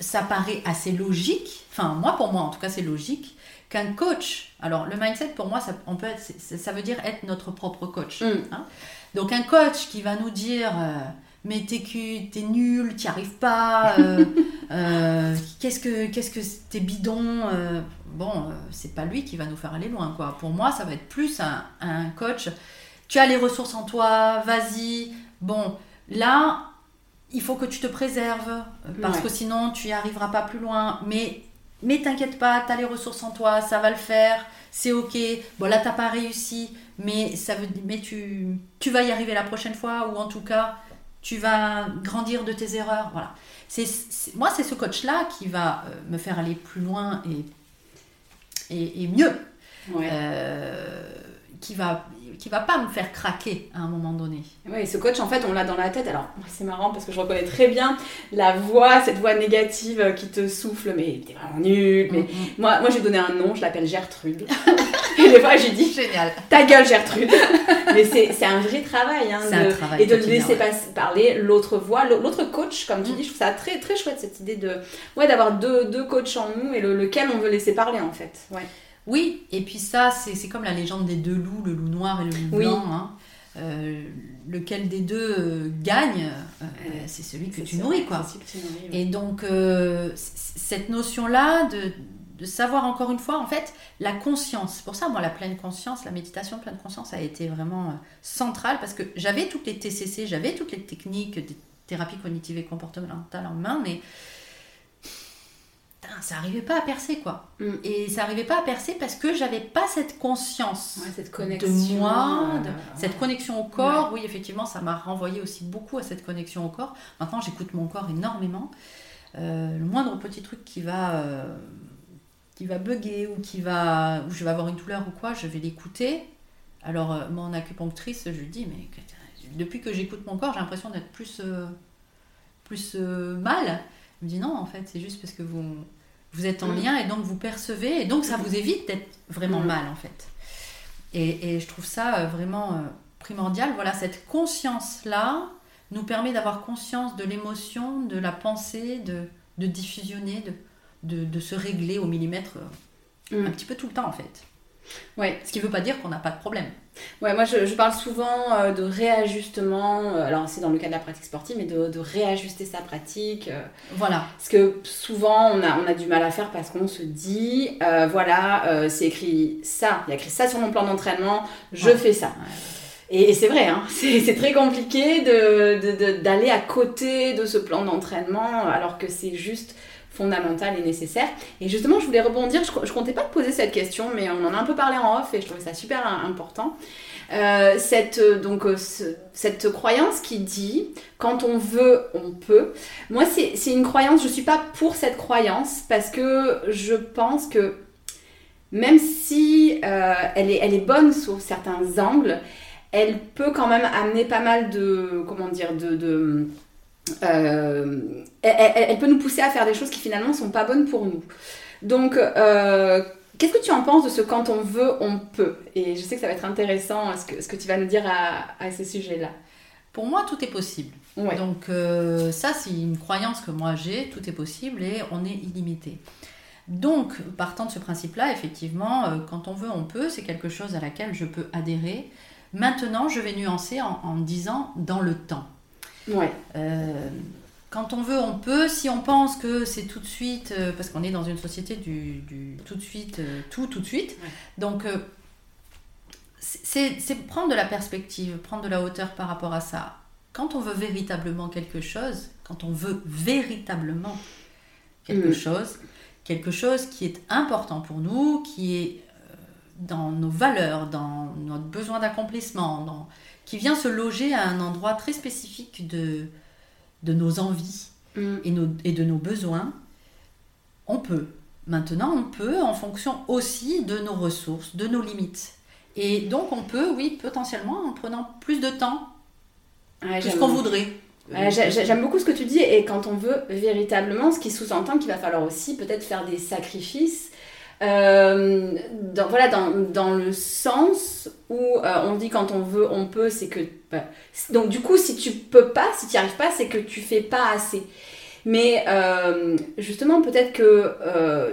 [SPEAKER 2] ça paraît assez logique, enfin moi pour moi en tout cas c'est logique, qu'un coach, alors le mindset pour moi ça, on peut être, ça veut dire être notre propre coach.
[SPEAKER 1] Mm.
[SPEAKER 2] hein. Donc un coach qui va nous dire euh, mais t'es t'es nul, t'y arrives pas, euh, euh, qu'est-ce que qu'est-ce que t'es bidon, euh, bon c'est pas lui qui va nous faire aller loin quoi. Pour moi ça va être plus un, un coach. Tu as les ressources en toi, vas-y. Bon là il faut que tu te préserves parce
[SPEAKER 1] Ouais.
[SPEAKER 2] que sinon tu y arriveras pas plus loin. Mais mais t'inquiète pas, tu as les ressources en toi, ça va le faire, c'est ok. Bon là t'as pas réussi, mais ça veut mais tu tu vas y arriver la prochaine fois ou en tout cas tu vas grandir de tes erreurs. Voilà. C'est c'est- moi c'est ce coach là qui va euh, me faire aller plus loin et et, et mieux.
[SPEAKER 1] Ouais.
[SPEAKER 2] Euh, qui va qui va pas me faire craquer à un moment donné.
[SPEAKER 1] Oui, ce coach, en fait, on l'a dans la tête. Alors, c'est marrant parce que je reconnais très bien la voix, cette voix négative euh, qui te souffle, mais t'es vraiment nul. Mais
[SPEAKER 2] Mm, mm.
[SPEAKER 1] moi, moi, j'ai donné un nom, je l'appelle Gertrude. Et des fois, j'ai dit
[SPEAKER 2] Génial.
[SPEAKER 1] ta gueule, Gertrude. mais c'est un vrai travail. Hein,
[SPEAKER 2] C'est un
[SPEAKER 1] de-
[SPEAKER 2] travail
[SPEAKER 1] et de laisser
[SPEAKER 2] ouais.
[SPEAKER 1] parler l'autre voix, l'au- l'autre coach, comme tu
[SPEAKER 2] Mm.
[SPEAKER 1] dis. Je trouve ça très, très chouette cette idée de ouais, d'avoir deux, deux coachs en nous et le- lequel on veut laisser parler, en fait. Ouais.
[SPEAKER 2] Oui, et puis ça, c'est comme la légende des deux loups, le loup noir et le loup
[SPEAKER 1] Oui.
[SPEAKER 2] blanc. hein. Euh, lequel des deux euh, gagne, euh,
[SPEAKER 1] Ouais.
[SPEAKER 2] c'est celui que tu
[SPEAKER 1] ça,
[SPEAKER 2] nourris, quoi.
[SPEAKER 1] c'est celui que tu nourris.
[SPEAKER 2] Et donc, cette notion-là de, de savoir encore une fois, en fait, la conscience. Pour ça, moi, la pleine conscience, la méditation pleine conscience a été vraiment centrale parce que j'avais toutes les TCC, j'avais toutes les techniques des thérapies cognitives et comportementales en main, mais ça n'arrivait pas à percer, quoi.
[SPEAKER 1] Mm.
[SPEAKER 2] Et ça n'arrivait pas à percer parce que j'avais pas cette conscience
[SPEAKER 1] Ouais, cette
[SPEAKER 2] de
[SPEAKER 1] connexion.
[SPEAKER 2] moi,
[SPEAKER 1] euh,
[SPEAKER 2] de- cette connexion au corps. Oui, effectivement, ça m'a renvoyé aussi beaucoup à cette connexion au corps. Maintenant, j'écoute mon corps énormément. Euh, le moindre petit truc qui va, euh, qui va bugger ou qui va, où je vais avoir une douleur ou quoi, je vais l'écouter. Alors, mon acupunctrice, je lui dis, mais depuis que j'écoute mon corps, j'ai l'impression d'être plus, plus mal. Elle me dit non, en fait, c'est juste parce que vous, vous êtes en
[SPEAKER 1] Mm.
[SPEAKER 2] lien et donc vous percevez et donc ça vous évite d'être vraiment
[SPEAKER 1] Mm.
[SPEAKER 2] mal, en fait. Et, et je trouve ça euh, vraiment euh, primordial. Voilà, cette conscience-là nous permet d'avoir conscience de l'émotion, de la pensée, de, de diffusionner, de, de, de se régler au millimètre euh,
[SPEAKER 1] Mm.
[SPEAKER 2] un petit peu tout le temps en fait.
[SPEAKER 1] Ouais.
[SPEAKER 2] Ce qui ne veut pas dire qu'on n'a pas de problème.
[SPEAKER 1] Ouais, moi je, je parle souvent euh, de réajustement, euh, alors c'est dans le cas de la pratique sportive, mais de, de réajuster sa pratique. euh,
[SPEAKER 2] Voilà.
[SPEAKER 1] parce que souvent on a, on a du mal à faire parce qu'on se dit, voilà, c'est écrit ça, il y a écrit ça sur mon plan d'entraînement, je
[SPEAKER 2] Ouais.
[SPEAKER 1] fais ça. Et, et c'est vrai, hein, c'est très compliqué de- de- de- d'aller à côté de ce plan d'entraînement alors que c'est juste fondamental et nécessaire. Et justement, je voulais rebondir, je, je comptais pas te poser cette question, mais on en a un peu parlé en off et je trouvais ça super euh, important. Euh, cette, euh, donc, euh, ce- cette croyance qui dit quand on veut, on peut. Moi, c'est une croyance, je suis pas pour cette croyance parce que je pense que même si elle, est, elle est bonne sous certains angles, elle peut quand même amener pas mal de, comment dire, de, elle, elle- peut nous pousser à faire des choses qui finalement sont pas bonnes pour nous. Donc, euh, qu'est-ce que tu en penses de ce quand on veut, on peut? Et je sais que ça va être intéressant ce que, ce que tu vas nous dire à, à ce sujet-là.
[SPEAKER 2] Pour moi, tout est possible.
[SPEAKER 1] Ouais.
[SPEAKER 2] Donc euh, ça, c'est une croyance que moi j'ai, tout est possible et on est illimité. Donc, partant de ce principe-là, effectivement, euh, quand on veut, on peut, c'est quelque chose à laquelle je peux adhérer. Maintenant, je vais nuancer en, en disant dans le temps.
[SPEAKER 1] Ouais.
[SPEAKER 2] Euh, quand on veut, on peut. Si on pense que c'est tout de suite, euh, parce qu'on est dans une société du, du tout de suite, euh, tout tout de suite.
[SPEAKER 1] Ouais.
[SPEAKER 2] Donc, c'est prendre de la perspective, prendre de la hauteur par rapport à ça. Quand on veut véritablement quelque chose, quand on veut véritablement quelque
[SPEAKER 1] Mm.
[SPEAKER 2] chose, quelque chose qui est important pour nous, qui est dans nos valeurs, dans notre besoin d'accomplissement, dans- qui vient se loger à un endroit très spécifique de, de nos envies
[SPEAKER 1] Mm.
[SPEAKER 2] et, nos- et de nos besoins, on peut. Maintenant, on peut en fonction aussi de nos ressources, de nos limites. Et donc, on peut, oui, potentiellement, en prenant plus de temps,
[SPEAKER 1] Ouais, j'aime-
[SPEAKER 2] qu'on voudrait.
[SPEAKER 1] J'aime beaucoup ce que tu dis et quand on veut véritablement, ce qui sous-entend qu'il va falloir aussi peut-être faire des sacrifices. Euh, dans, voilà, dans, dans le sens où euh, on dit quand on veut, on peut, c'est que. bah, donc du coup, si tu peux pas, si tu n'y arrives pas, c'est que tu fais pas assez. Mais euh, justement, peut-être que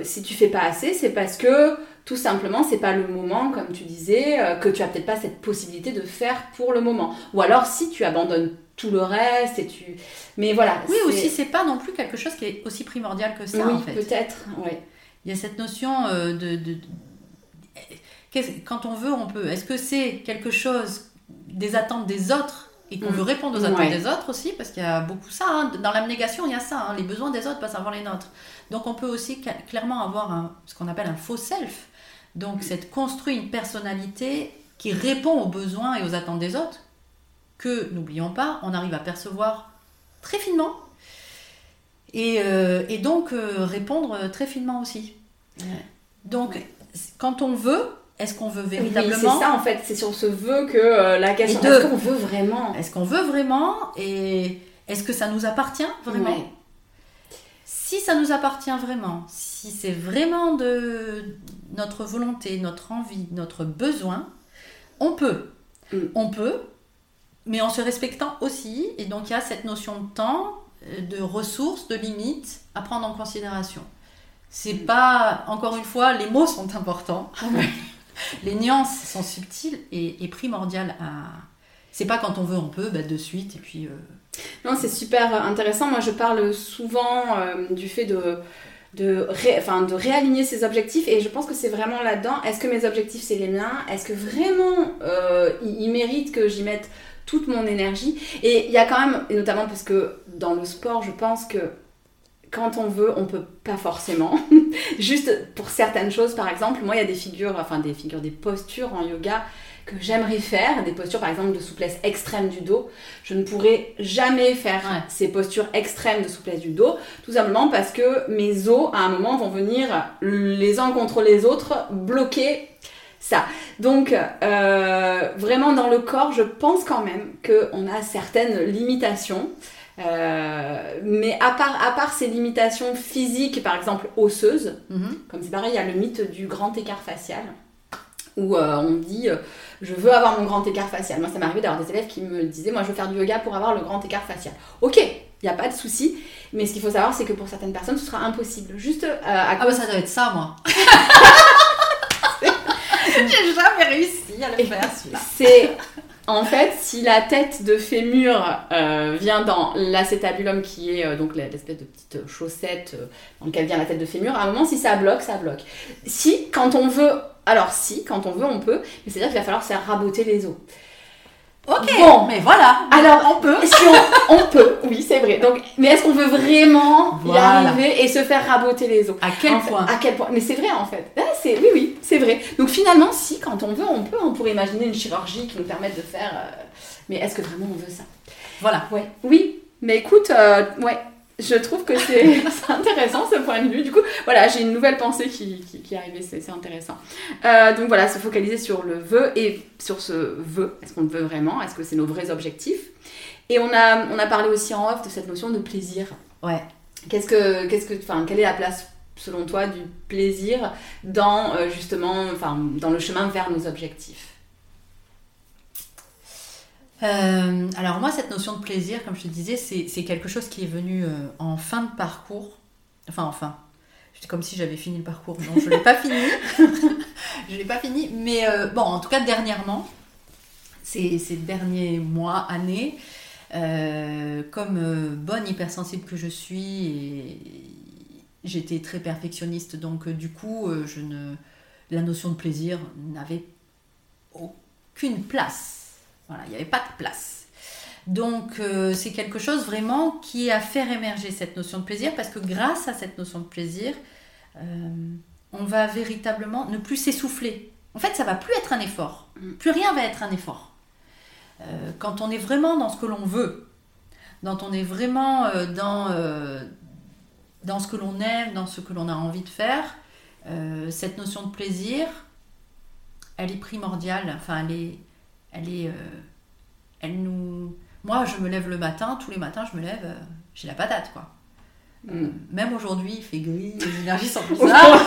[SPEAKER 1] si tu fais pas assez, c'est parce que tout simplement, c'est pas le moment, comme tu disais, que tu as peut-être pas cette possibilité de faire pour le moment. Ou alors si tu abandonnes tout le reste et tu. Mais voilà.
[SPEAKER 2] Oui, aussi, c'est pas non plus quelque chose qui est aussi primordial que ça,
[SPEAKER 1] oui,
[SPEAKER 2] en fait.
[SPEAKER 1] peut-être. Ouais.
[SPEAKER 2] Il y a cette notion euh, de, de- de- qu'est-ce- Quand on veut, on peut. Est-ce que c'est quelque chose des attentes des autres et qu'on
[SPEAKER 1] Mm.
[SPEAKER 2] veut répondre aux attentes
[SPEAKER 1] Ouais.
[SPEAKER 2] des autres aussi? Parce qu'il y a beaucoup ça. hein. Dans l'abnégation, il y a ça. hein. Les besoins des autres passent avant les nôtres. Donc on peut aussi clairement avoir un- ce qu'on appelle un faux self. Donc c'est construit une personnalité qui répond aux besoins et aux attentes des autres que, n'oublions pas, on arrive à percevoir très finement et, euh, et donc euh, répondre très finement aussi. Donc,
[SPEAKER 1] Ouais.
[SPEAKER 2] quand on veut, est-ce qu'on veut
[SPEAKER 1] Oui, c'est
[SPEAKER 2] véritablement
[SPEAKER 1] ça en fait, c'est sur ce vœu que euh, la question. Est-ce qu'on veut vraiment
[SPEAKER 2] Est-ce qu'on veut vraiment Et est-ce que ça nous appartient vraiment
[SPEAKER 1] Ouais.
[SPEAKER 2] Si ça nous appartient vraiment, si c'est vraiment de notre volonté, notre envie, notre besoin, on peut.
[SPEAKER 1] Mm.
[SPEAKER 2] On peut, mais en se respectant aussi. Et donc il y a cette notion de temps, euh, de ressources, de limites à prendre en considération. C'est pas, encore une fois, les mots sont importants. les nuances sont subtiles et, et primordiales à. C'est pas quand on veut, on peut, bah, de suite, et puis. euh,
[SPEAKER 1] Non, c'est super intéressant. Moi, je parle souvent euh, du fait de, de, ré- enfin, de réaligner ses objectifs et je pense que c'est vraiment là-dedans. Est-ce que mes objectifs, c'est les miens? Est-ce que vraiment euh, méritent que j'y mette toute mon énergie Et il y a quand même, et notamment parce que dans le sport, je pense que quand on veut, on peut pas forcément. Juste pour certaines choses, par exemple, moi, il y a des figures, enfin des figures, des postures en yoga que j'aimerais faire, des postures par exemple de souplesse extrême du dos. Je ne pourrais jamais faire
[SPEAKER 2] Ouais.
[SPEAKER 1] ces postures extrêmes de souplesse du dos, tout simplement parce que mes os, à un moment, vont venir les uns contre les autres bloquer ça. Donc, euh, vraiment dans le corps, je pense quand même qu'on a certaines limitations. Euh, mais à part, à part ces limitations physiques, par exemple osseuses,
[SPEAKER 2] mhm.
[SPEAKER 1] comme c'est pareil, il y a le mythe du grand écart facial, où euh, on dit je veux avoir mon grand écart facial. Moi, ça m'est arrivé d'avoir des élèves qui me disaient moi je veux faire du yoga pour avoir le grand écart facial. Ok, il n'y a pas de souci, mais ce qu'il faut savoir, c'est que pour certaines personnes, ce sera impossible. Juste à
[SPEAKER 2] Ah bah ça doit être ça, moi. J'ai jamais réussi à le faire, celui-là.
[SPEAKER 1] C'est en fait si la tête de fémur euh, vient dans l'acétabulum qui est euh, donc l'espèce de petite chaussette euh, dans laquelle vient la tête de fémur, à un moment si ça bloque, ça bloque. Si quand on veut, alors si quand on veut on peut, mais c'est-à-dire qu'il va falloir faire raboter les os.
[SPEAKER 2] Ok,
[SPEAKER 1] Bon.
[SPEAKER 2] mais voilà.
[SPEAKER 1] Alors on peut, si on, on peut, oui c'est vrai. Donc mais est-ce qu'on veut vraiment
[SPEAKER 2] Voilà.
[SPEAKER 1] y arriver et se faire raboter les os?
[SPEAKER 2] À quel
[SPEAKER 1] En fait,
[SPEAKER 2] point
[SPEAKER 1] À quel point? Mais c'est vrai en fait. Ah, c'est oui oui, c'est vrai. Donc finalement si quand on veut, on peut, on pourrait imaginer une chirurgie qui nous permette de faire euh, mais est-ce que vraiment on veut ça?
[SPEAKER 2] Voilà.
[SPEAKER 1] Ouais. Oui, mais écoute euh, ouais, je trouve que c'est intéressant ce point de vue. Du coup, voilà, j'ai une nouvelle pensée qui, qui, qui est arrivée, c'est c'est intéressant. Euh, donc voilà, se focaliser sur le vœu et sur ce vœu. Est-ce qu'on le veut vraiment? Est-ce que c'est nos vrais objectifs? Et on a, on a parlé aussi en off de cette notion de plaisir.
[SPEAKER 2] Ouais.
[SPEAKER 1] Qu'est-ce que, qu'est-ce que, enfin, quelle est la place selon toi du plaisir dans euh, justement, enfin, dans le chemin vers nos objectifs?
[SPEAKER 2] Euh, alors moi, cette notion de plaisir, comme je te disais, c'est quelque chose qui est venu euh, en fin de parcours. Enfin, enfin. C'est comme si j'avais fini le parcours. Non, je l'ai pas fini. je l'ai pas fini. Mais euh, bon, en tout cas, dernièrement, ces, derniers mois, années, comme bonne hypersensible que je suis, j'étais très perfectionniste. Donc, du coup, ne, la notion de plaisir n'avait aucune place. Voilà, il n'y avait pas de place. Donc euh, c'est quelque chose vraiment qui a fait émerger cette notion de plaisir parce que grâce à cette notion de plaisir, euh, on va véritablement ne plus s'essouffler. En fait, ça va plus être un effort.
[SPEAKER 1] Mm.
[SPEAKER 2] Plus rien va être un effort. Euh, quand on est vraiment dans ce que l'on veut, quand on est vraiment dans, dans ce que l'on aime, dans ce que l'on a envie de faire, cette notion de plaisir, elle est primordiale. Enfin, elle est, elle est, euh, elle nous. Moi, je me lève le matin, tous les matins, je me lève, euh, j'ai la patate, quoi.
[SPEAKER 1] Mm.
[SPEAKER 2] Même aujourd'hui, il fait gris, les énergies sont bizarres.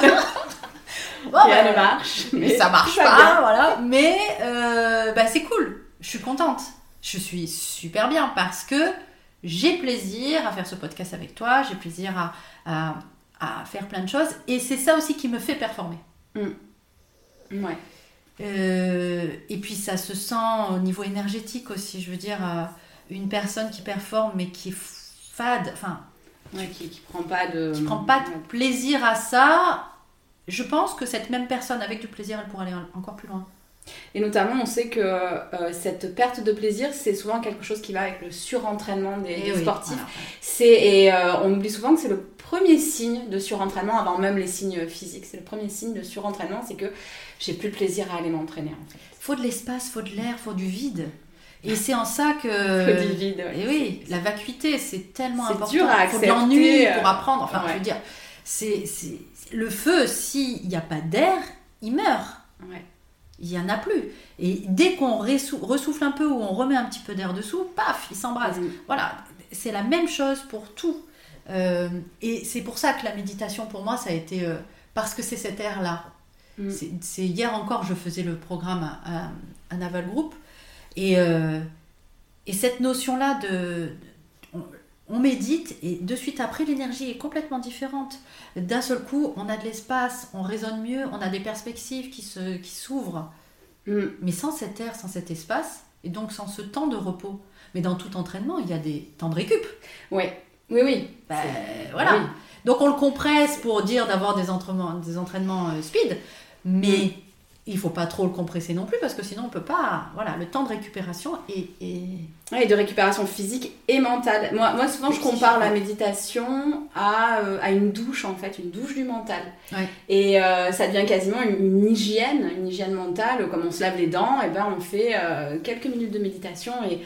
[SPEAKER 2] Bon, bah,
[SPEAKER 1] ne marche,
[SPEAKER 2] mais ça marche pas,
[SPEAKER 1] bien.
[SPEAKER 2] voilà. Mais euh, bah, c'est cool. Je suis contente. Je suis super bien parce que j'ai plaisir à faire ce podcast avec toi. J'ai plaisir à, à, à faire plein de choses. Et c'est ça aussi qui me fait performer.
[SPEAKER 1] Ouais.
[SPEAKER 2] Euh, et puis ça se sent au niveau énergétique aussi. Je veux dire, une personne qui performe mais qui est fade, enfin,
[SPEAKER 1] Ouais, qui, qui prend pas de.
[SPEAKER 2] qui prend pas de plaisir à ça, je pense que cette même personne avec du plaisir, elle pourrait aller encore plus loin.
[SPEAKER 1] Et notamment, on sait que euh, cette perte de plaisir, c'est souvent quelque chose qui va avec le surentraînement des,
[SPEAKER 2] oui,
[SPEAKER 1] sportifs.
[SPEAKER 2] voilà.
[SPEAKER 1] C'est et euh, on oublie souvent que c'est le premier signe de surentraînement avant même les signes physiques. C'est le premier signe de surentraînement, c'est que j'ai plus de plaisir à aller m'entraîner en fait.
[SPEAKER 2] faut de l'espace, faut de l'air, faut du vide. Et c'est en ça que.
[SPEAKER 1] Faut du vide, ouais.
[SPEAKER 2] Et oui, la vacuité, c'est tellement
[SPEAKER 1] C'est
[SPEAKER 2] important.
[SPEAKER 1] dur à
[SPEAKER 2] faut de
[SPEAKER 1] accepter,
[SPEAKER 2] l'ennui
[SPEAKER 1] euh,
[SPEAKER 2] pour apprendre. Enfin,
[SPEAKER 1] ouais.
[SPEAKER 2] je veux dire, c'est c'est- le feu, s'il n'y a pas d'air, il meurt.
[SPEAKER 1] Ouais.
[SPEAKER 2] Il n'y en a plus. Et dès qu'on ressou- ressouffle un peu ou on remet un petit peu d'air dessous, paf, il s'embrase.
[SPEAKER 1] Mhm.
[SPEAKER 2] Voilà, c'est la même chose pour tout. Euh, et c'est pour ça que la méditation, pour moi, ça a été. euh, parce que c'est cet air-là.
[SPEAKER 1] Mm.
[SPEAKER 2] C'est- hier encore, je faisais le programme à, à- à Naval Group. Et, euh, et cette notion-là de. on, on médite et de suite après, l'énergie est complètement différente. D'un seul coup, on a de l'espace, on raisonne mieux, on a des perspectives qui se- qui s'ouvrent.
[SPEAKER 1] Mm.
[SPEAKER 2] Mais sans cet air, sans cet espace, et donc sans ce temps de repos. Mais dans tout entraînement, il y a des temps de récup.
[SPEAKER 1] Oui, oui.
[SPEAKER 2] Ben,
[SPEAKER 1] C'est-
[SPEAKER 2] voilà.
[SPEAKER 1] oui.
[SPEAKER 2] Donc on le compresse pour dire d'avoir des entraînements, des entraînements euh, speed, mais il faut pas trop le compresser non plus parce que sinon on peut pas. Voilà, le temps de récupération est.
[SPEAKER 1] Ouais, et de récupération physique et mentale. Moi, moi souvent, je compare la méditation à, euh, à une douche, en fait, une douche du mental.
[SPEAKER 2] Ouais.
[SPEAKER 1] Et euh, ça devient quasiment une, une hygiène, une hygiène mentale. Comme on se lave les dents, et ben on fait euh, quelques minutes de méditation et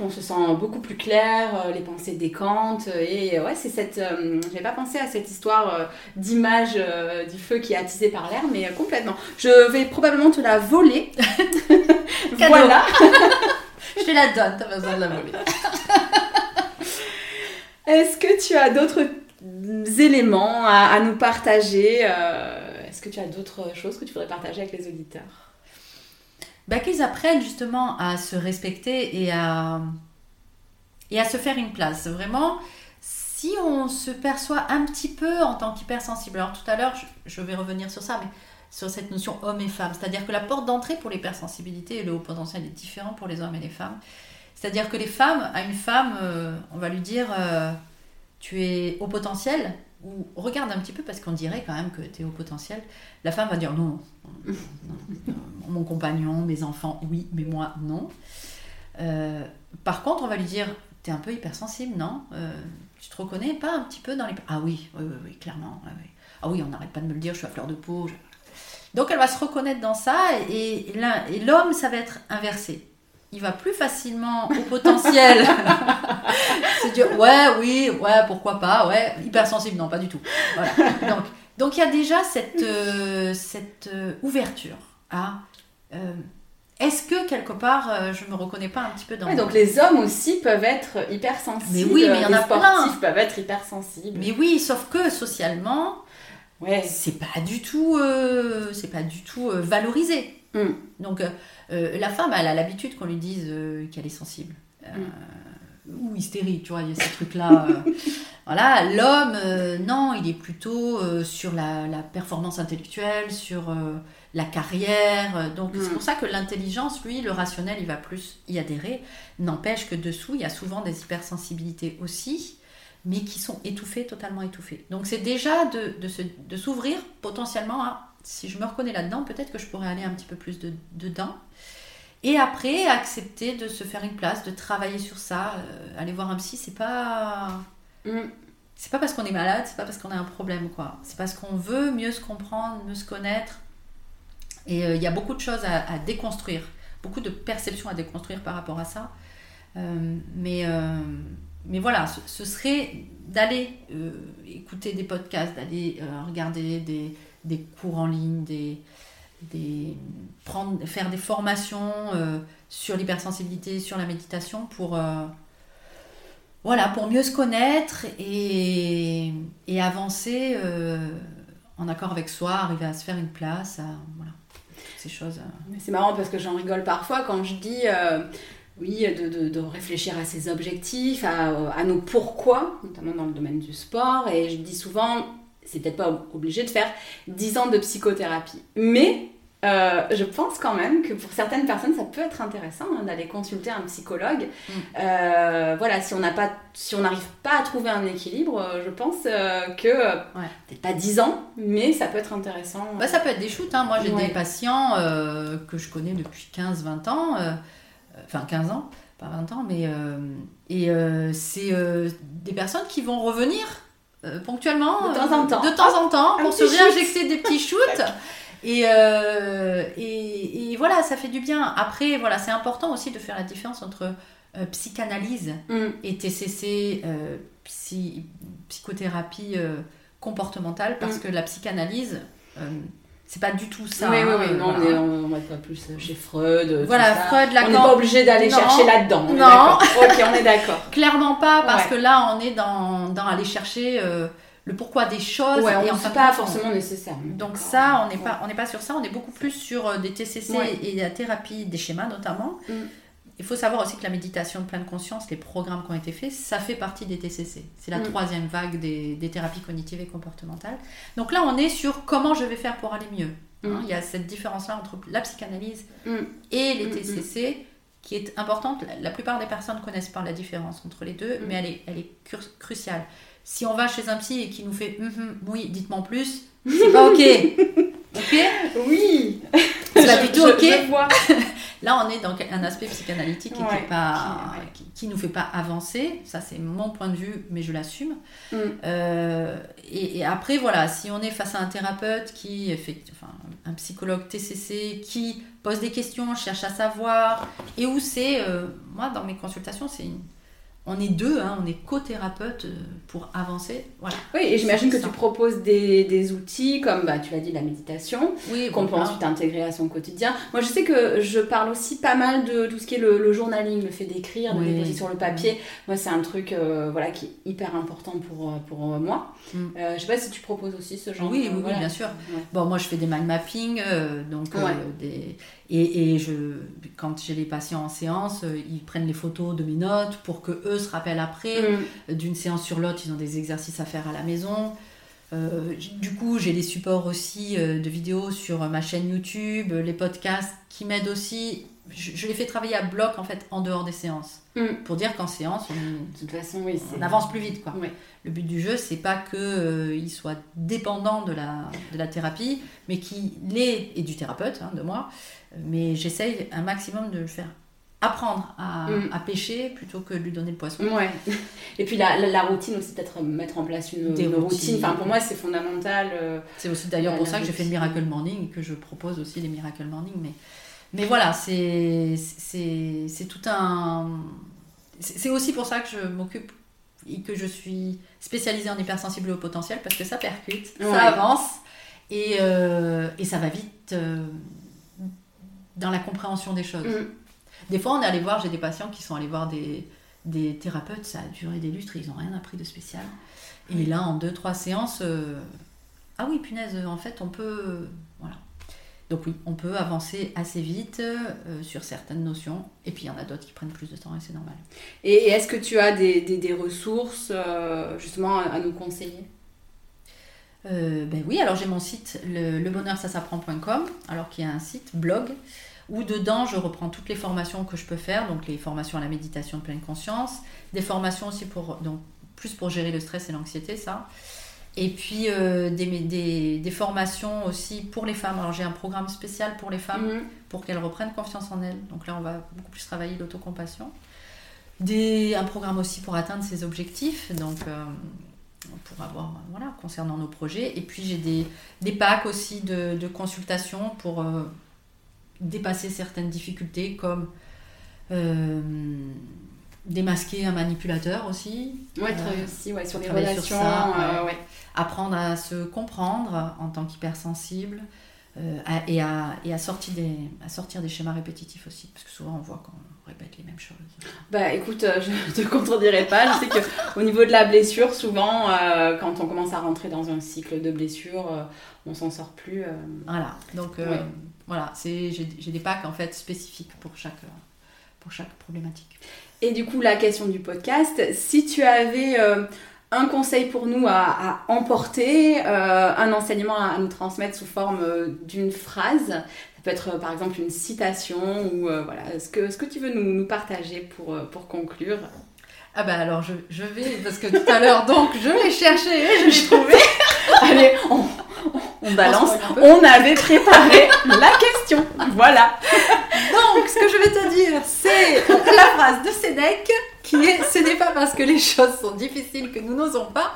[SPEAKER 1] on se sent beaucoup plus clair, euh, les pensées décantent. Et euh, ouais, c'est cette. euh, J'avais pas pensé à cette histoire euh, d'image euh, du feu qui est attisé par l'air, mais euh, complètement. Je vais probablement te la voler. Voilà.
[SPEAKER 2] Je te la donne, t'as besoin de la voler.
[SPEAKER 1] Est-ce que tu as d'autres éléments à, à nous partager euh, Est-ce que tu as d'autres choses que tu voudrais partager avec les auditeurs?
[SPEAKER 2] Bah, qu'ils apprennent justement à se respecter et à, se faire une place. Vraiment, si on se perçoit un petit peu en tant qu'hypersensible, alors tout à l'heure, je, vais revenir sur ça, mais sur cette notion homme et femme, c'est-à-dire que la porte d'entrée pour l'hypersensibilité et le haut potentiel est différent pour les hommes et les femmes. C'est-à-dire que les femmes, à une femme, euh, on va lui dire euh, tu es au potentiel, ou regarde un petit peu parce qu'on dirait quand même que tu es au potentiel. La femme va dire non, mon compagnon, mes enfants, oui, mais moi, non. Euh, par contre, on va lui dire tu es un peu hypersensible, non? Tu te reconnais pas un petit peu dans les. Ah oui, oui, oui, clairement. Ah oui, on n'arrête pas de me le dire, je suis à fleur de peau. Donc elle va se reconnaître dans ça et l'homme, ça va être inversé il va plus facilement au potentiel se dire ouais, oui, ouais, pourquoi pas, ouais, hypersensible, non, pas du tout. Voilà. Donc, donc il y a déjà cette, euh, cette euh, ouverture à euh, est-ce que quelque part je me reconnais pas un petit peu dans
[SPEAKER 1] Donc les hommes aussi peuvent être hypersensibles.
[SPEAKER 2] Mais oui, mais il y en a
[SPEAKER 1] sportifs peuvent être hypersensibles.
[SPEAKER 2] Mais oui, sauf que socialement, ouais. c'est pas du tout, c'est pas du tout valorisé. Hmm. Donc euh, la femme, elle a l'habitude qu'on lui dise euh, qu'elle est sensible. Euh, mm. Ou hystérique, tu vois, il y a ces trucs-là. voilà, l'homme, non, il est plutôt sur la, performance intellectuelle, sur la carrière. Donc c'est mm. pour ça que l'intelligence, lui, le rationnel, il va plus y adhérer. N'empêche que dessous, il y a souvent des hypersensibilités aussi, mais qui sont étouffées, totalement étouffées. Donc c'est déjà de, de s'ouvrir potentiellement à si je me reconnais là-dedans, peut-être que je pourrais aller un petit peu plus dedans. Et après, accepter de se faire une place, de travailler sur ça. Euh, aller voir un psy, c'est pas. Mm. C'est pas parce qu'on est malade, c'est pas parce qu'on a un problème, quoi. C'est parce qu'on veut mieux se comprendre, mieux se connaître. Et euh, il y a beaucoup de choses à, déconstruire, beaucoup de perceptions à déconstruire par rapport à ça. Euh, mais, mais voilà, ce serait d'aller écouter des podcasts, d'aller regarder des, des cours en ligne, des, prendre, faire des formations euh, sur l'hypersensibilité, sur la méditation pour, euh, mieux se connaître et, avancer euh, en accord avec soi, arriver à se faire une place. ces choses.
[SPEAKER 1] C'est marrant parce que j'en rigole parfois quand je dis oui, de, réfléchir à ses objectifs, à, nos pourquoi, notamment dans le domaine du sport. Et je dis souvent, c'est peut-être pas obligé de faire 10 ans de psychothérapie. Mais euh, je pense quand même que pour certaines personnes, ça peut être intéressant hein, d'aller consulter un psychologue. Mm. Euh, voilà, si on n'a pas, si on n'arrive pas à trouver un équilibre, euh, je pense que peut-être pas 10 ans, mais ça peut être intéressant.
[SPEAKER 2] Bah, ça peut être des shoots. Hein. Moi, j'ai des patients que je connais depuis 15-20 ans, enfin 15 ans, pas 20 ans, mais et c'est des personnes qui vont revenir euh, ponctuellement,
[SPEAKER 1] de temps en temps,
[SPEAKER 2] de temps en temps, pour se réinjecter des petits shoots. Euh, et, et, voilà, ça fait du bien. Après, voilà, c'est important aussi de faire la différence entre euh, psychanalyse mm. et TCC, psychothérapie comportementale, parce mm. que la psychanalyse, c'est pas du tout ça.
[SPEAKER 1] Oui, oui, oui. Non, on n'est pas plus chez Freud.
[SPEAKER 2] Voilà, Freud,
[SPEAKER 1] Lacan. On n'est pas obligé d'aller chercher là-dedans.
[SPEAKER 2] Non.
[SPEAKER 1] ok, on est d'accord.
[SPEAKER 2] Clairement pas, parce que là, on est dans, dans aller chercher euh, le pourquoi des choses.
[SPEAKER 1] Ouais, et en pas forcément nécessaire.
[SPEAKER 2] Donc ça, on n'est pas, on n'est pas sur ça. On est beaucoup plus sur euh, des TCC et la thérapie des schémas notamment. Mm. Il faut savoir aussi que la méditation de pleine conscience, les programmes qui ont été faits, ça fait partie des TCC. C'est la mm. troisième vague des, thérapies cognitives et comportementales. Donc là, on est sur comment je vais faire pour aller mieux. Hein. Mm. il y a cette différence-là entre la psychanalyse mm. et les TCC qui est importante. La, plupart des personnes ne connaissent pas la différence entre les deux, mais elle est, elle est cruciale. Si on va chez un psy et qui nous fait mm-hmm, oui, dites-moi plus, c'est pas ok. ok?
[SPEAKER 1] Oui
[SPEAKER 2] C'est pas du tout ok? Là, on est dans un aspect psychanalytique qui, pas, qui, nous fait pas avancer. Ça, c'est mon point de vue, mais je l'assume. Mm. Euh, et, après, voilà, si on est face à un thérapeute qui, fait, enfin, un psychologue TCC qui pose des questions, cherche à savoir, et où c'est, euh, moi, dans mes consultations, c'est une on est deux, hein, on est co-thérapeutes euh, pour avancer. Voilà.
[SPEAKER 1] Oui, et j'imagine que tu proposes des, outils comme, bah, tu l'as dit, la méditation,
[SPEAKER 2] oui,
[SPEAKER 1] qu'on peut ensuite intégrer à son quotidien. Moi, je sais que je parle aussi pas mal de tout ce qui est le, journaling, le fait d'écrire, de déposer sur le papier. Moi, c'est un truc euh, voilà, qui est hyper important pour, euh, pour moi. Mm. je sais pas si tu proposes aussi ce genre
[SPEAKER 2] Oui, oui, oui bien sûr. Bon, moi, je fais des mind mapping, donc des... Et, et je, quand j'ai les patients en séance, euh, ils prennent les photos de mes notes pour que eux se rappellent après.
[SPEAKER 1] Mm.
[SPEAKER 2] D'une séance sur l'autre, ils ont des exercices à faire à la maison. Euh, du coup, j'ai les supports aussi euh, de vidéos sur ma chaîne YouTube, les podcasts qui m'aident aussi. Je, je les fais travailler à bloc en fait en dehors des séances
[SPEAKER 1] Mm.
[SPEAKER 2] pour dire qu'en séance on,
[SPEAKER 1] De toute façon, oui.
[SPEAKER 2] on avance plus vite quoi. Le but du jeu, c'est pas que euh, il soit dépendant de la, de la thérapie, mais qu'il l'est, et du thérapeute, hein, de moi, mais j'essaye un maximum de le faire apprendre à,
[SPEAKER 1] Mm.
[SPEAKER 2] à pêcher plutôt que de lui donner le poisson.
[SPEAKER 1] Ouais. Et puis la, la, la routine aussi, peut-être mettre en place une,
[SPEAKER 2] Des
[SPEAKER 1] une routine.
[SPEAKER 2] routines.
[SPEAKER 1] Enfin, pour moi, c'est fondamental. euh,
[SPEAKER 2] C'est aussi d'ailleurs pour ça que j'ai fait le. Miracle Morning et que je propose aussi les Miracle Morning. Mais, mais voilà, c'est tout un. C'est aussi pour ça que je m'occupe et que je suis spécialisée en hypersensible au potentiel parce que ça percute,
[SPEAKER 1] Ouais.
[SPEAKER 2] ça avance et, euh, et ça va vite euh, dans la compréhension des choses.
[SPEAKER 1] mm.
[SPEAKER 2] Des fois, on est allé voir, j'ai des patients qui sont allés voir des, des thérapeutes, ça a duré des lustres, ils n'ont rien appris de spécial. Et là, en deux, trois séances, euh, ah oui, punaise, en fait, on peut. Donc oui, on peut avancer assez vite euh, sur certaines notions, et puis il y en a d'autres qui prennent plus de temps, et c'est normal.
[SPEAKER 1] Et, et est-ce que tu as des, des, des ressources euh, justement à, à nous conseiller?
[SPEAKER 2] Euh, ben oui, alors j'ai mon site, le, lebonheursasapprend.com, alors qu'il y a un site blog où dedans je reprends toutes les formations que je peux faire, donc les formations à la méditation de pleine conscience, des formations aussi pour donc plus pour gérer le stress et l'anxiété, ça. Et puis euh, des, des, des formations aussi pour les femmes. Alors j'ai un programme spécial pour les femmes
[SPEAKER 1] Mhm.
[SPEAKER 2] pour qu'elles reprennent confiance en elles. Donc là, on va beaucoup plus travailler l'autocompassion. Des, un programme aussi pour atteindre ses objectifs, donc euh, pour avoir, voilà, concernant nos projets. Et puis j'ai des, des packs aussi de, de consultation pour euh, dépasser certaines difficultés, comme démasquer un manipulateur aussi,
[SPEAKER 1] Ouais,
[SPEAKER 2] Euh,
[SPEAKER 1] travailler aussi ouais, sur les
[SPEAKER 2] sur
[SPEAKER 1] relations.
[SPEAKER 2] ça,
[SPEAKER 1] euh, ouais.
[SPEAKER 2] apprendre à se comprendre en tant qu'hypersensible euh, à- et, à, et à, sortir des, à sortir des schémas répétitifs aussi, parce que souvent on voit qu'on répète les mêmes choses.
[SPEAKER 1] Bah écoute, euh, je te contredirai pas. Je sais qu'au niveau de la blessure, souvent, euh, quand on commence à rentrer dans un cycle de blessure, euh, on s'en sort plus.
[SPEAKER 2] Voilà, donc
[SPEAKER 1] Ouais.
[SPEAKER 2] voilà, j'ai, des packs en fait spécifiques pour chaque, pour chaque problématique.
[SPEAKER 1] Et du coup, la question du podcast, si tu avais euh, un conseil pour nous à, à emporter, euh, un enseignement à, à nous transmettre sous forme euh, d'une phrase, ça peut être par exemple une citation ou voilà, ce que, ce que tu veux nous, nous partager pour, pour conclure?
[SPEAKER 2] Ah bah alors je, je vais, parce que tout à l'heure donc je l'ai cherché et je l'ai trouvé.
[SPEAKER 1] Allez, on, on balance.
[SPEAKER 2] On
[SPEAKER 1] avait préparé la question. Voilà.
[SPEAKER 2] Ce que je vais te dire, c'est la phrase de Sénèque qui est Ce n'est pas parce que les choses sont difficiles que nous n'osons pas,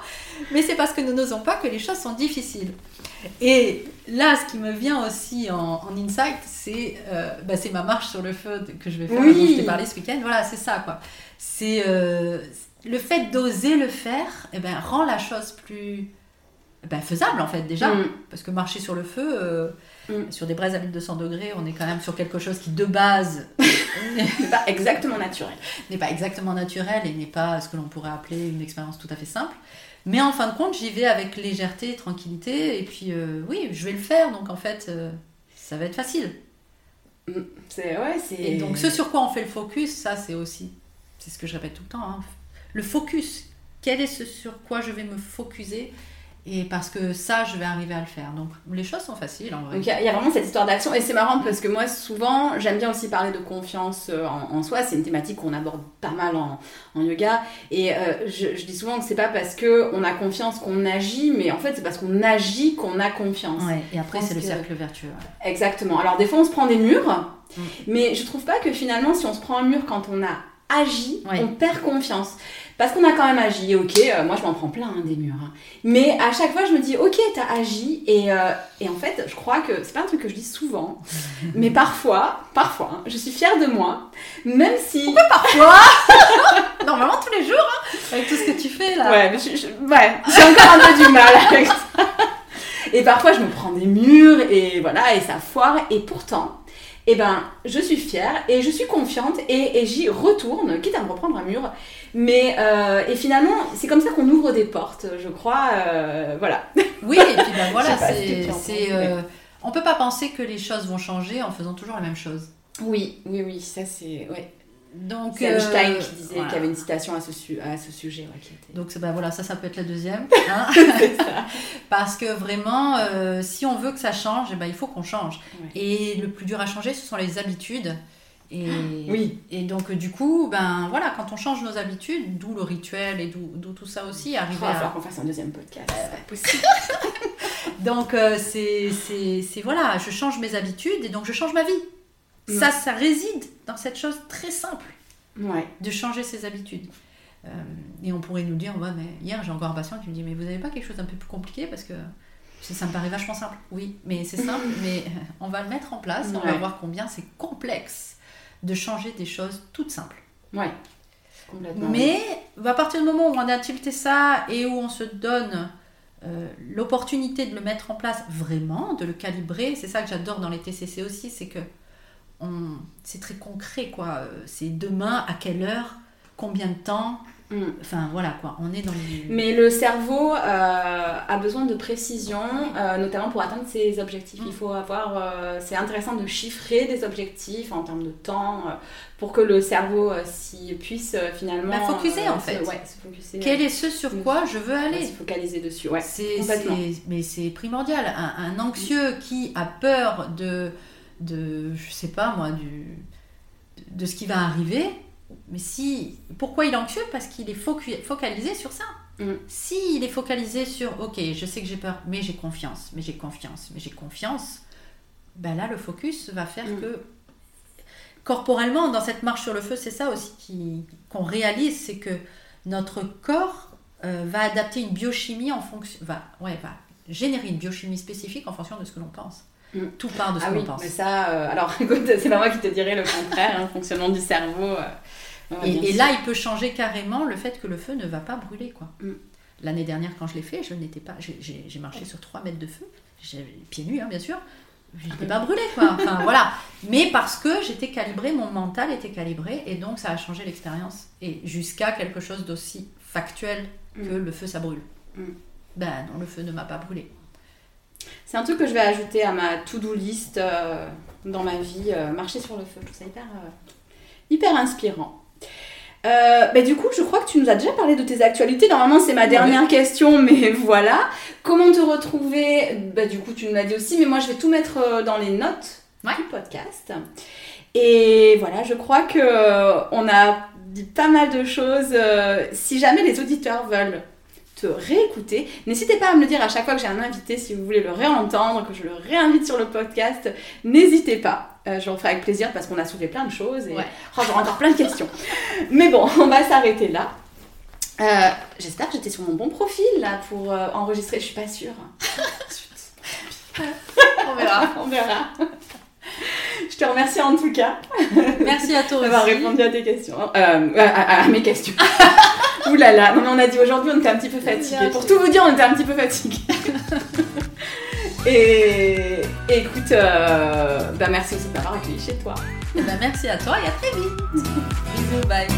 [SPEAKER 2] mais c'est parce que nous n'osons pas que les choses sont difficiles. Et là, ce qui me vient aussi en, en insight, c'est euh, bah, ma marche sur le feu que je vais faire,
[SPEAKER 1] Oui.
[SPEAKER 2] dont je t'ai parlé ce week-end. Voilà, c'est ça, quoi. C'est euh, le fait d'oser le faire, eh ben, rend la chose plus eh ben, faisable, en fait, déjà.
[SPEAKER 1] Mm.
[SPEAKER 2] Parce que marcher sur le feu, euh,
[SPEAKER 1] Mm.
[SPEAKER 2] sur des braises à 1200 degrés, on est quand même sur quelque chose qui, de base,
[SPEAKER 1] C'est pas exactement naturel.
[SPEAKER 2] n'est pas exactement naturel et n'est pas ce que l'on pourrait appeler une expérience tout à fait simple. Mais en fin de compte, j'y vais avec légèreté, tranquillité, et puis euh, oui, je vais le faire, donc en fait, euh, ça va être facile.
[SPEAKER 1] C'est ouais, c'est.
[SPEAKER 2] Et donc ce sur quoi on fait le focus, ça c'est aussi, c'est ce que je répète tout le temps, hein. le focus. Quel est ce sur quoi je vais me focuser Et parce que ça, je vais arriver à le faire. Donc les choses sont faciles en vrai.
[SPEAKER 1] Donc il y, a- il y a vraiment cette histoire d'action et c'est marrant parce que moi souvent j'aime bien aussi parler de confiance euh, en, en soi. C'est une thématique qu'on aborde pas mal en, en yoga et euh, je, je dis souvent que c'est pas parce que on a confiance qu'on agit, mais en fait c'est parce qu'on agit qu'on a confiance.
[SPEAKER 2] Ouais, et après, c'est le cercle vertueux. ouais.
[SPEAKER 1] Exactement. Alors des fois on se prend des murs,
[SPEAKER 2] Mm.
[SPEAKER 1] mais je trouve pas que finalement si on se prend un mur quand on a agi,
[SPEAKER 2] Ouais.
[SPEAKER 1] on perd confiance. Parce qu'on a quand même agi, ok, euh, moi je m'en prends plein hein, des murs. hein. Mais à chaque fois je me dis, ok, t'as agi, et, euh, et en fait je crois que c'est pas un truc que je dis souvent, mais parfois, parfois, hein, je suis fière de moi, même si...
[SPEAKER 2] Parfois? Normalement tous les jours, avec tout ce que tu fais là.
[SPEAKER 1] Ouais, mais je- je- ouais, j'ai encore un peu du mal avec ça. Et parfois, je me prends des murs et voilà, et ça foire. Et pourtant, eh ben, je suis fière et je suis confiante et, et j'y retourne, quitte à me reprendre un mur. Mais euh, et finalement, c'est comme ça qu'on ouvre des portes, je crois. euh, voilà.
[SPEAKER 2] Oui, et puis ben voilà, c'est. euh, on peut pas penser que les choses vont changer en faisant toujours la même chose.
[SPEAKER 1] Oui, oui, oui, ça c'est. Ouais.
[SPEAKER 2] Donc,
[SPEAKER 1] C'est Einstein
[SPEAKER 2] euh,
[SPEAKER 1] qui disait
[SPEAKER 2] voilà.
[SPEAKER 1] qu'il y avait une citation à ce, su- à ce sujet. ouais, qui était-
[SPEAKER 2] Donc bah, voilà, ça, ça peut être la deuxième. hein. Parce que vraiment, euh, si on veut que ça change, eh ben, il faut qu'on change.
[SPEAKER 1] Ouais.
[SPEAKER 2] Et le plus dur à changer, ce sont les habitudes. Et,
[SPEAKER 1] Oui.
[SPEAKER 2] et donc, euh, du coup, ben voilà, quand on change nos habitudes, d'où le rituel et d'où tout ça aussi,
[SPEAKER 1] Il
[SPEAKER 2] arriver
[SPEAKER 1] va falloir
[SPEAKER 2] à.
[SPEAKER 1] qu'on fasse un deuxième podcast. c'est pas possible.
[SPEAKER 2] Donc, euh, c'est- voilà, je change mes habitudes et donc je change ma vie.
[SPEAKER 1] Mm.
[SPEAKER 2] Ça, ça réside dans cette chose très simple.
[SPEAKER 1] Ouais.
[SPEAKER 2] de changer ses habitudes. Euh, et on pourrait nous dire, ouais, mais hier j'ai encore un patient qui me dit, mais vous n'avez pas quelque chose d'un peu plus compliqué parce que ça ça me paraît vachement simple. Oui, mais c'est simple, mais on va le mettre en place, on va voir combien c'est complexe de changer des choses toutes simples.
[SPEAKER 1] Ouais. Complètement.
[SPEAKER 2] Mais à partir du moment où on a tilté ça et où on se donne euh, l'opportunité de le mettre en place vraiment, de le calibrer, c'est ça que j'adore dans les TCC aussi, c'est que c'est très concret quoi. C'est demain, à quelle heure, combien de temps,
[SPEAKER 1] Mm.
[SPEAKER 2] enfin voilà quoi. On est dans les...
[SPEAKER 1] Mais le cerveau euh, a besoin de précision, euh, notamment pour atteindre ses objectifs.
[SPEAKER 2] Mm.
[SPEAKER 1] Il faut avoir. euh, c'est intéressant de chiffrer des objectifs en termes de temps pour que le cerveau s'y puisse finalement.
[SPEAKER 2] Bah, focuser, en
[SPEAKER 1] se-
[SPEAKER 2] fait.
[SPEAKER 1] Ouais, se focuser.
[SPEAKER 2] Quel est ce sur
[SPEAKER 1] Mm.
[SPEAKER 2] quoi je veux aller
[SPEAKER 1] se focaliser dessus. Ouais.
[SPEAKER 2] C'est- mais c'est primordial. Un, un anxieux qui a peur de, de, je sais pas moi, du, de ce qui va arriver. Mais si, pourquoi il est anxieux? Parce qu'il est focalisé sur ça.
[SPEAKER 1] Mm.
[SPEAKER 2] Si il est focalisé sur, ok, je sais que j'ai peur, mais j'ai confiance, mais j'ai confiance, mais j'ai confiance. Ben là, le focus va faire
[SPEAKER 1] Mm.
[SPEAKER 2] que corporellement, dans cette marche sur le feu, c'est ça aussi qu'on réalise, c'est que notre corps euh, va adapter une biochimie en fonction, va, ouais, va générer une biochimie spécifique en fonction de ce que l'on pense. Tout part de ce
[SPEAKER 1] Ah
[SPEAKER 2] que
[SPEAKER 1] oui,
[SPEAKER 2] pense.
[SPEAKER 1] mais ça. euh, alors écoute, c'est pas moi qui te dirais le contraire, hein, le fonctionnement du cerveau. euh, ouais,
[SPEAKER 2] Et, là, il peut changer carrément le fait que le feu ne va pas brûler. quoi.
[SPEAKER 1] Mm.
[SPEAKER 2] L'année dernière, quand je l'ai fait, je n'étais pas. J'ai- marché sur 3 mètres de feu, pieds nus, hein, bien sûr. Je n'étais pas brûlée, quoi. Enfin, voilà. Mais parce que j'étais calibrée, mon mental était calibré, et donc ça a changé l'expérience. Et jusqu'à quelque chose d'aussi factuel que
[SPEAKER 1] Mm.
[SPEAKER 2] le feu, ça brûle.
[SPEAKER 1] Mm.
[SPEAKER 2] Ben non, le feu ne m'a pas brûlé.
[SPEAKER 1] C'est un truc que je vais ajouter à ma to-do list euh, dans ma vie, euh, marcher sur le feu. Je trouve ça hyper, euh, hyper inspirant. Bah, du coup, je crois que tu nous as déjà parlé de tes actualités. Normalement, c'est ma dernière question, mais voilà. Comment te retrouver? Bah, Du coup, tu nous l'as dit aussi, mais moi, je vais tout mettre dans les notes
[SPEAKER 2] Ouais.
[SPEAKER 1] du podcast. Et voilà, je crois que on a dit pas mal de choses. Si jamais les auditeurs veulent te réécouter, n'hésitez pas à me le dire à chaque fois que j'ai un invité, si vous voulez le réentendre, que je le réinvite sur le podcast, n'hésitez pas. Euh, je le ferai avec plaisir parce qu'on a soulevé plein de choses et
[SPEAKER 2] Ouais.
[SPEAKER 1] oh, j'aurai encore plein de questions. Mais bon, on va s'arrêter là. Euh, J'espère que j'étais sur mon bon profil là pour euh, enregistrer, je suis pas sûre.
[SPEAKER 2] On verra.
[SPEAKER 1] on verra. Je te remercie en tout cas
[SPEAKER 2] Merci à toi
[SPEAKER 1] d'avoir répondu à tes questions. Euh, à, à- à mes questions. Ouh là là, non mais on a dit aujourd'hui on était un petit peu fatigués. Pour tout vous dire, on était un petit peu fatigués. et, et écoute, euh, bah merci aussi de m'avoir accueilli chez toi.
[SPEAKER 2] Ben, merci à toi et à très vite. Bisous, bye.